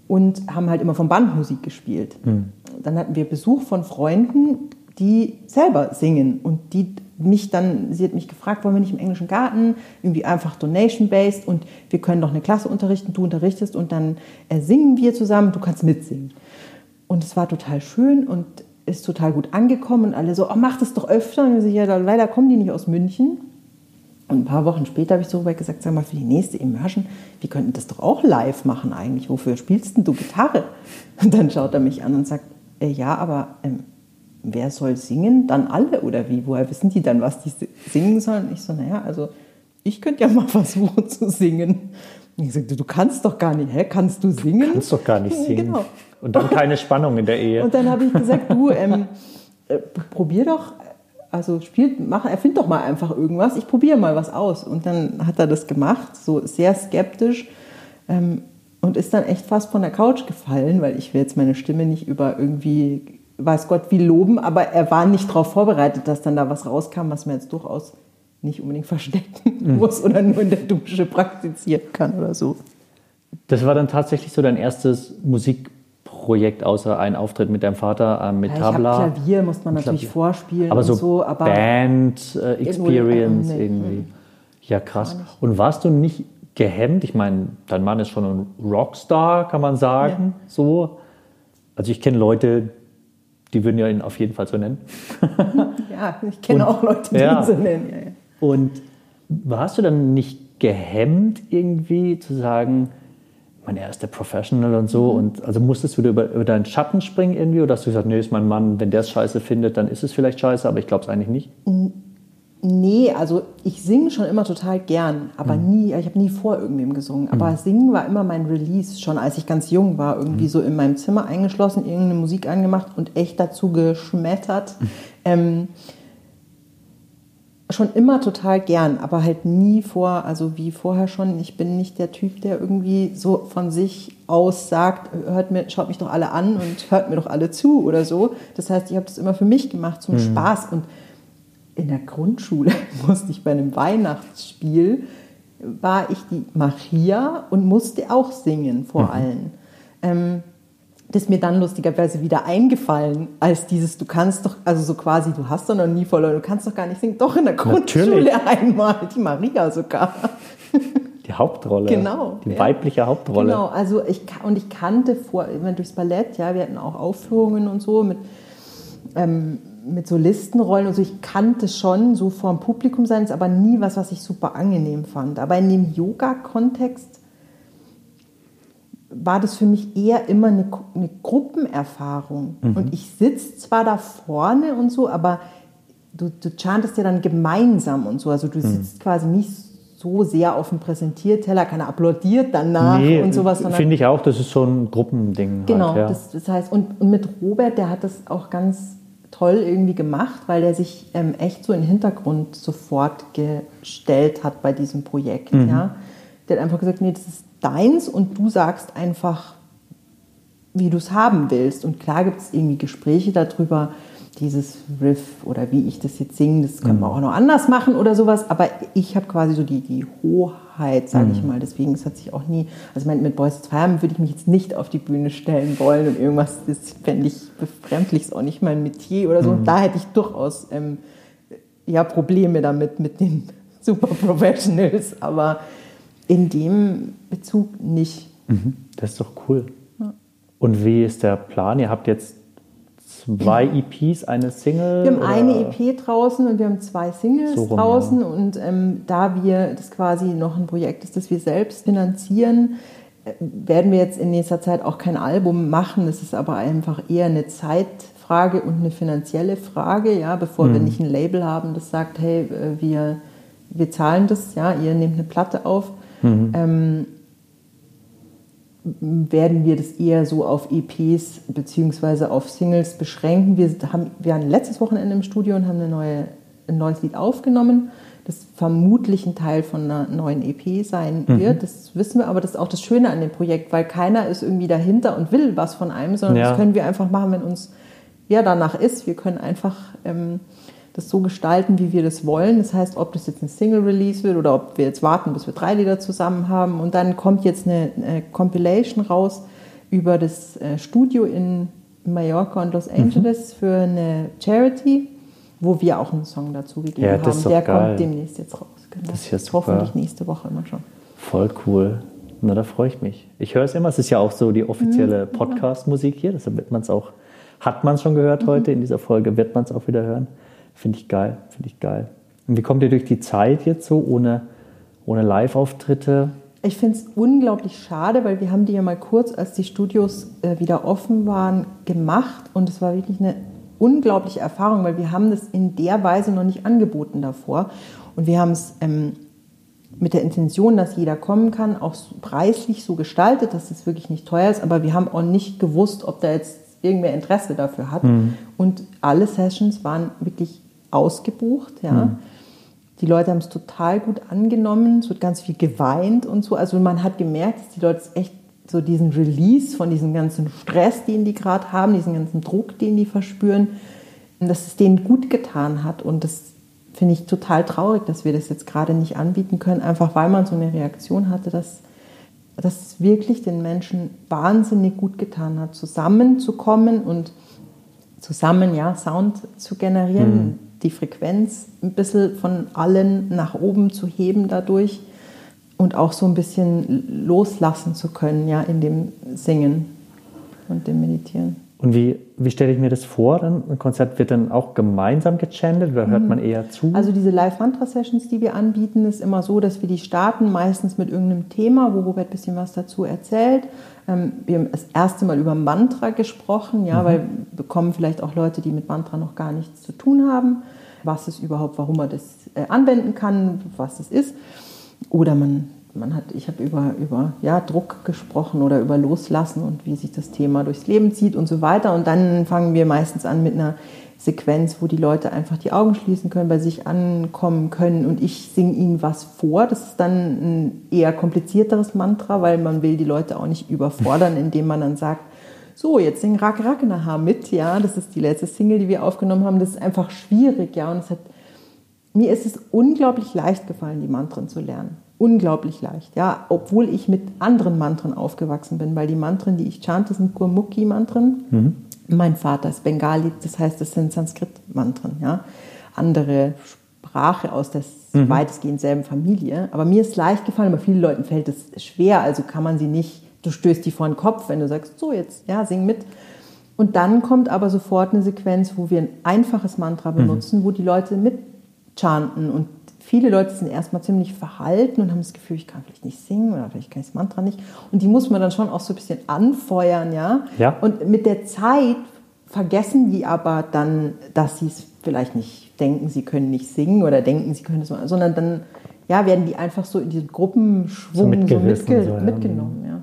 [SPEAKER 2] und haben halt immer von Bandmusik gespielt. Mhm. Dann hatten wir Besuch von Freunden, die selber singen und die mich dann, sie hat mich gefragt, wollen wir nicht im englischen Garten, irgendwie einfach donation-based und wir können doch eine Klasse unterrichten, du unterrichtest und dann äh, singen wir zusammen, du kannst mitsingen. Und es war total schön und ist total gut angekommen und alle so, oh, mach das doch öfter. Und ich so, ja, leider kommen die nicht aus München. Und ein paar Wochen später habe ich so rüber gesagt, sag mal, für die nächste Immersion, wir könnten das doch auch live machen eigentlich. Wofür spielst denn du Gitarre? Und dann schaut er mich an und sagt, äh, ja, aber ähm, wer soll singen? Dann alle oder wie? Woher wissen die dann, was die singen sollen? Ich so, naja, also ich könnte ja mal versuchen zu singen. Und ich sagte, du kannst doch gar nicht, hä, kannst du singen? Du
[SPEAKER 1] kannst doch gar nicht singen. Genau. Und dann keine Spannung in der Ehe.
[SPEAKER 2] Und dann habe ich gesagt, du, ähm, äh, probier doch, also spiel, mach, erfind doch mal einfach irgendwas, ich probiere mal was aus. Und dann hat er das gemacht, so sehr skeptisch. Ähm, und ist dann echt fast von der Couch gefallen, weil ich will jetzt meine Stimme nicht über irgendwie weiß Gott wie loben, aber er war nicht darauf vorbereitet, dass dann da was rauskam, was man jetzt durchaus nicht unbedingt verstecken mhm. muss oder nur in der Dusche praktizieren kann oder so.
[SPEAKER 1] Das war dann tatsächlich so dein erstes Musikprojekt, außer ein Auftritt mit deinem Vater äh, mit
[SPEAKER 2] Ja,
[SPEAKER 1] Tabla.
[SPEAKER 2] Klavier muss man natürlich
[SPEAKER 1] Klavier.
[SPEAKER 2] vorspielen
[SPEAKER 1] aber
[SPEAKER 2] und
[SPEAKER 1] so,
[SPEAKER 2] so, aber
[SPEAKER 1] Band äh, Experience
[SPEAKER 2] nee,
[SPEAKER 1] irgendwie. Ja, krass. Und warst du nicht gehemmt? Ich meine, dein Mann ist schon ein Rockstar, kann man sagen. So. Also ich kenne Leute, die würden ja ihn auf jeden Fall so nennen.
[SPEAKER 2] ja, ich kenne auch Leute, die
[SPEAKER 1] ja.
[SPEAKER 2] ihn so nennen. Ja, ja.
[SPEAKER 1] Und warst du dann nicht gehemmt irgendwie zu sagen, mein erster Professional und so und also musstest du über, über deinen Schatten springen irgendwie oder hast du gesagt, nee, ist mein Mann, wenn der es scheiße findet, dann ist es vielleicht scheiße, aber ich glaube es eigentlich nicht.
[SPEAKER 2] Nee, also ich singe schon immer total gern, aber
[SPEAKER 1] Mhm.
[SPEAKER 2] nie, ich habe nie vor irgendwem gesungen. Aber Singen war immer mein Release, schon als ich ganz jung war,
[SPEAKER 1] Mhm.
[SPEAKER 2] irgendwie so in meinem Zimmer eingeschlossen, irgendeine Musik angemacht und echt dazu geschmettert.
[SPEAKER 1] Mhm.
[SPEAKER 2] Ähm, schon immer total gern, aber halt nie vor, also wie vorher schon, ich bin nicht der Typ, der irgendwie so von sich aus sagt, hört mir, schaut mich doch alle an und hört mir doch alle zu oder so. Das heißt, ich habe das immer für mich gemacht, zum Spaß. Und in der Grundschule musste ich bei einem Weihnachtsspiel, war ich die Maria und musste auch singen vor allen. Ähm, das ist mir dann lustigerweise wieder eingefallen, als dieses, du kannst doch, also so quasi, du hast doch noch nie verloren, du kannst doch gar nicht singen. Doch in der Grundschule
[SPEAKER 1] Natürlich.
[SPEAKER 2] einmal, die Maria sogar.
[SPEAKER 1] Die Hauptrolle.
[SPEAKER 2] Genau,
[SPEAKER 1] Die
[SPEAKER 2] ja.
[SPEAKER 1] weibliche Hauptrolle.
[SPEAKER 2] Genau, also ich und ich kannte vor, ich meine, durchs Ballett, ja, wir hatten auch Aufführungen und so mit, ähm, mit so Listenrollen und so. Ich kannte schon so vor dem Publikum sein, ist aber nie was, was ich super angenehm fand. Aber in dem Yoga-Kontext war das für mich eher immer eine, eine Gruppenerfahrung. Und ich sitze zwar da vorne und so, aber du, du chantest ja dann gemeinsam und so. Also du sitzt quasi nicht so sehr auf dem Präsentierteller, keiner applaudiert danach
[SPEAKER 1] Nee,
[SPEAKER 2] und sowas,
[SPEAKER 1] finde ich auch, das ist so ein Gruppending.
[SPEAKER 2] Genau,
[SPEAKER 1] halt, ja.
[SPEAKER 2] das, das heißt, und, und mit Robert, der hat das auch ganz toll irgendwie gemacht, weil der sich ähm, echt so in den Hintergrund sofort gestellt hat bei diesem Projekt.
[SPEAKER 1] Mhm.
[SPEAKER 2] Ja. Der hat einfach gesagt, nee, das ist deins und du sagst einfach, wie du es haben willst. Und klar gibt es irgendwie Gespräche darüber, dieses Riff oder wie ich das jetzt singe, das können wir auch noch anders machen oder sowas. Aber ich habe quasi so die, die Hoheit, sage ich mal. Deswegen, es hat sich auch nie, also ich meine, mit Boys Feiern würde ich mich jetzt nicht auf die Bühne stellen wollen und irgendwas, das fände ich befremdlich, ist auch nicht mein Metier oder so. Und da hätte ich durchaus ähm, ja, Probleme damit, mit den Super Professionals. Aber in dem Bezug nicht.
[SPEAKER 1] Mhm, Das ist doch cool. Und wie ist der Plan? Ihr habt jetzt zwei EPs, eine Single?
[SPEAKER 2] Wir haben
[SPEAKER 1] oder?
[SPEAKER 2] eine EP draußen und wir haben zwei Singles
[SPEAKER 1] So rum,
[SPEAKER 2] draußen. Und ähm, da wir das quasi noch ein Projekt ist, das wir selbst finanzieren, äh, werden wir jetzt in nächster Zeit auch kein Album machen. Das ist aber einfach eher eine Zeitfrage und eine finanzielle Frage, ja, bevor
[SPEAKER 1] Mhm.
[SPEAKER 2] wir nicht ein Label haben, das sagt, hey, äh, wir, wir zahlen das, ja, ihr nehmt eine Platte auf.
[SPEAKER 1] Mhm.
[SPEAKER 2] Ähm, werden wir das eher so auf EPs beziehungsweise auf Singles beschränken. Wir, haben, wir waren letztes Wochenende im Studio und haben eine neue, ein neues Lied aufgenommen, das vermutlich ein Teil von einer neuen EP sein wird. Das wissen wir, aber das ist auch das Schöne an dem Projekt, weil keiner ist irgendwie dahinter und will was von einem, sondern
[SPEAKER 1] Ja.
[SPEAKER 2] das können wir einfach machen, wenn uns ja danach ist. Wir können einfach ähm, das so gestalten, wie wir das wollen. Das heißt, ob das jetzt ein Single-Release wird oder ob wir jetzt warten, bis wir drei Lieder zusammen haben. Und dann kommt jetzt eine, eine Compilation raus über das äh, Studio in Mallorca und
[SPEAKER 1] Mhm.
[SPEAKER 2] Los Angeles für eine Charity, wo wir auch einen Song dazu gegeben
[SPEAKER 1] Ja, das
[SPEAKER 2] haben. Der
[SPEAKER 1] geil.
[SPEAKER 2] kommt demnächst jetzt raus. Genau.
[SPEAKER 1] Das ist ja super.
[SPEAKER 2] Hoffentlich nächste Woche immer schon.
[SPEAKER 1] Voll cool. Na, da freue ich mich. Ich höre es immer. Es ist ja auch so die
[SPEAKER 2] Mhm.
[SPEAKER 1] offizielle Podcast-Musik hier. Deshalb wird man es auch, hat man es schon gehört heute in dieser Folge, wird man es auch wieder hören. Finde ich geil, finde ich geil. Und wie kommt ihr durch die Zeit jetzt so ohne, ohne Live-Auftritte?
[SPEAKER 2] Ich finde es unglaublich schade, weil wir haben die ja mal kurz, als die Studios äh, wieder offen waren, gemacht. Und es war wirklich eine unglaubliche Erfahrung, weil wir haben das in der Weise noch nicht angeboten davor. Und wir haben es ähm, mit der Intention, dass jeder kommen kann, auch so preislich so gestaltet, dass es wirklich nicht teuer ist, aber wir haben auch nicht gewusst, ob da jetzt irgendwer Interesse dafür hat. Und alle Sessions waren wirklich ausgebucht, ja. Die Leute haben es total gut angenommen, es wird ganz viel geweint und so. Also man hat gemerkt, dass die Leute echt so diesen Release von diesem ganzen Stress, den die gerade haben, diesen ganzen Druck, den die verspüren, dass es denen gut getan hat. Und das finde ich total traurig, dass wir das jetzt gerade nicht anbieten können, einfach weil man so eine Reaktion hatte, dass es wirklich den Menschen wahnsinnig gut getan hat, zusammenzukommen und zusammen ja, Sound zu generieren, mhm. Die Frequenz ein bisschen von allen nach oben zu heben dadurch und auch so ein bisschen loslassen zu können ja, in dem Singen und dem Meditieren.
[SPEAKER 1] Und wie, wie stelle ich mir das vor? Dann? Ein Konzert wird dann auch gemeinsam gechannelt oder hört man eher zu?
[SPEAKER 2] Also diese Live-Mantra-Sessions, die wir anbieten, ist immer so, dass wir die starten, meistens mit irgendeinem Thema, wo Robert ein bisschen was dazu erzählt. Ähm, wir haben das erste Mal über Mantra gesprochen, ja, mhm. weil bekommen vielleicht auch Leute, die mit Mantra noch gar nichts zu tun haben, was es überhaupt, warum man das äh, anwenden kann, was das ist. Oder man man hat, ich habe über, über ja, Druck gesprochen oder über Loslassen und wie sich das Thema durchs Leben zieht und so weiter. Und dann fangen wir meistens an mit einer Sequenz, wo die Leute einfach die Augen schließen können, bei sich ankommen können und ich singe ihnen was vor. Das ist dann ein eher komplizierteres Mantra, weil man will die Leute auch nicht überfordern, indem man dann sagt, so, jetzt sing Rak Raknaha mit, ja, das ist die letzte Single, die wir aufgenommen haben. Das ist einfach schwierig, ja, und es hat, mir ist es unglaublich leicht gefallen, die Mantren zu lernen unglaublich leicht, ja, obwohl ich mit anderen Mantren aufgewachsen bin, weil die Mantren, die ich chante, sind Gurmukhi-Mantren. Mhm. Mein Vater ist Bengali, das heißt, das sind Sanskrit-Mantren, ja, andere Sprache aus der mhm. weitestgehend selben Familie. Aber mir ist leicht gefallen, aber vielen Leuten fällt es schwer, also kann man sie nicht, du stößt die vor den Kopf, wenn du sagst, so jetzt, ja, sing mit. Und dann kommt aber sofort eine Sequenz, wo wir ein einfaches Mantra mhm. benutzen, mhm. wo die Leute mit chanten und viele Leute sind erstmal ziemlich verhalten und haben das Gefühl, ich kann vielleicht nicht singen oder vielleicht kann ich das Mantra nicht. Und die muss man dann schon auch so ein bisschen anfeuern, ja.
[SPEAKER 1] ja.
[SPEAKER 2] Und mit der Zeit vergessen die aber dann, dass sie es vielleicht nicht denken, sie können nicht singen oder denken, sie können es, sondern dann ja, werden die einfach so in diesem Gruppenschwung so, so, mitge so ja. mitgenommen. Ja.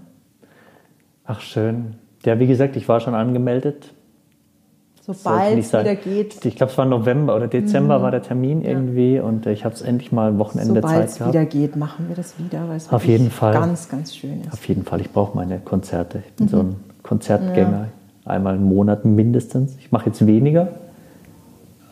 [SPEAKER 1] Ach schön. Ja, wie gesagt, ich war schon angemeldet
[SPEAKER 2] sobald es wieder geht.
[SPEAKER 1] Ich glaube, es war November oder Dezember mhm. war der Termin irgendwie ja. und ich habe es endlich mal ein Wochenende sobald Zeit gehabt.
[SPEAKER 2] Sobald es wieder geht, machen wir das wieder, weil es
[SPEAKER 1] Auf jeden Fall.
[SPEAKER 2] ganz, ganz schön ist.
[SPEAKER 1] Auf jeden Fall, ich brauche meine Konzerte. Ich bin mhm. so ein Konzertgänger, ja. einmal im Monat mindestens. Ich mache jetzt weniger,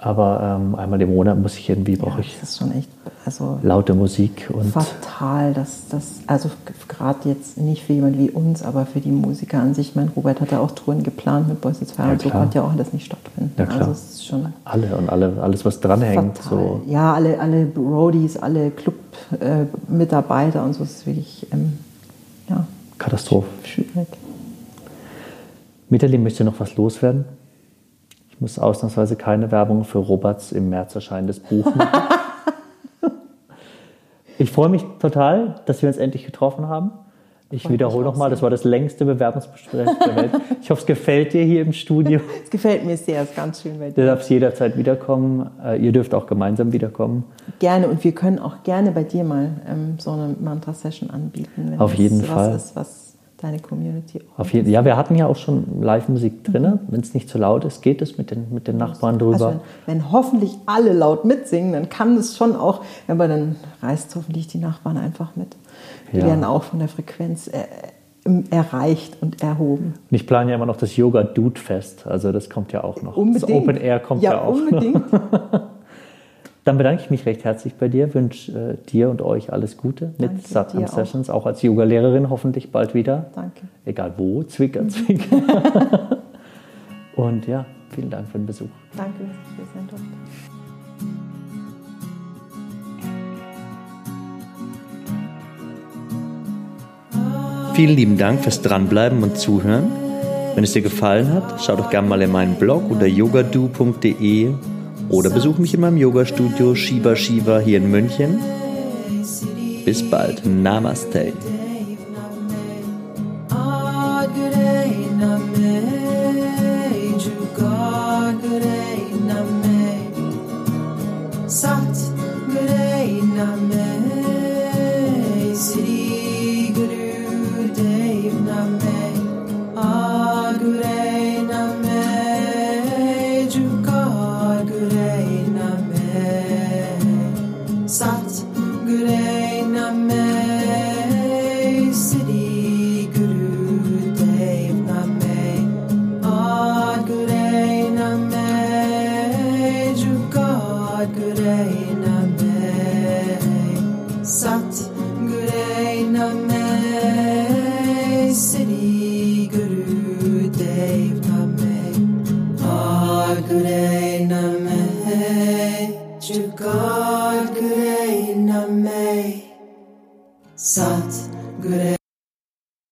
[SPEAKER 1] aber ähm, einmal im Monat muss ich irgendwie, brauche ich
[SPEAKER 2] das ist schon echt, also
[SPEAKER 1] laute Musik. Und
[SPEAKER 2] fatal, dass das, also gerade jetzt nicht für jemand wie uns, aber für die Musiker an sich. Mein Robert hat ja auch Touren geplant mit Boys Fire ja, und so konnte ja auch alles nicht stattfinden.
[SPEAKER 1] Ja, klar. Also es ist schon alle und alle, alles, was dranhängt. So.
[SPEAKER 2] Ja, alle, alle Roadies, alle Club-Mitarbeiter äh, und so ist wirklich ähm, ja,
[SPEAKER 1] Katastrophe. Schwierig. Mitterli, möchte noch was loswerden? Ich muss ausnahmsweise keine Werbung für Roberts im März erscheinendes Buch machen. ich freue mich total, dass wir uns endlich getroffen haben. Ich wiederhole nochmal, das war das längste Bewerbungsgespräch der Welt. Ich hoffe, es gefällt dir hier im Studio.
[SPEAKER 2] es gefällt mir sehr, es ist ganz schön bei
[SPEAKER 1] dir. Du darfst jederzeit wiederkommen. Äh, ihr dürft auch gemeinsam wiederkommen.
[SPEAKER 2] Gerne und wir können auch gerne bei dir mal ähm, so eine Mantra-Session anbieten.
[SPEAKER 1] Auf jeden Fall.
[SPEAKER 2] Ist, was deine Community.
[SPEAKER 1] Auf jeden, ja, wir hatten ja auch schon Live-Musik drin. Mhm. Wenn es nicht zu laut ist, geht es mit den, mit den Nachbarn drüber. Also
[SPEAKER 2] wenn, wenn, hoffentlich alle laut mitsingen, dann kann es schon auch, aber dann reißt hoffentlich die Nachbarn einfach mit. Die ja. werden auch von der Frequenz äh, erreicht und erhoben.
[SPEAKER 1] Und ich plane ja immer noch das Yoga Dude Fest, also das kommt ja auch noch.
[SPEAKER 2] Unbedingt.
[SPEAKER 1] Das Open Air kommt ja, ja auch.
[SPEAKER 2] Unbedingt.
[SPEAKER 1] Noch. Dann bedanke ich mich recht herzlich bei dir, wünsche äh, dir und euch alles Gute mit Danke, Satam Sessions, auch. auch als Yoga-Lehrerin hoffentlich bald wieder.
[SPEAKER 2] Danke.
[SPEAKER 1] Egal wo, Zwicker, Zwicker. und ja, vielen Dank für den Besuch.
[SPEAKER 2] Danke, dass ich hier sein durfte.
[SPEAKER 1] Vielen lieben Dank fürs Dranbleiben und Zuhören. Wenn es dir gefallen hat, schau doch gerne mal in meinen Blog unter yogadu.de oder besuch mich in meinem Yoga-Studio Shiva Shiva hier in München. Bis bald. Namaste.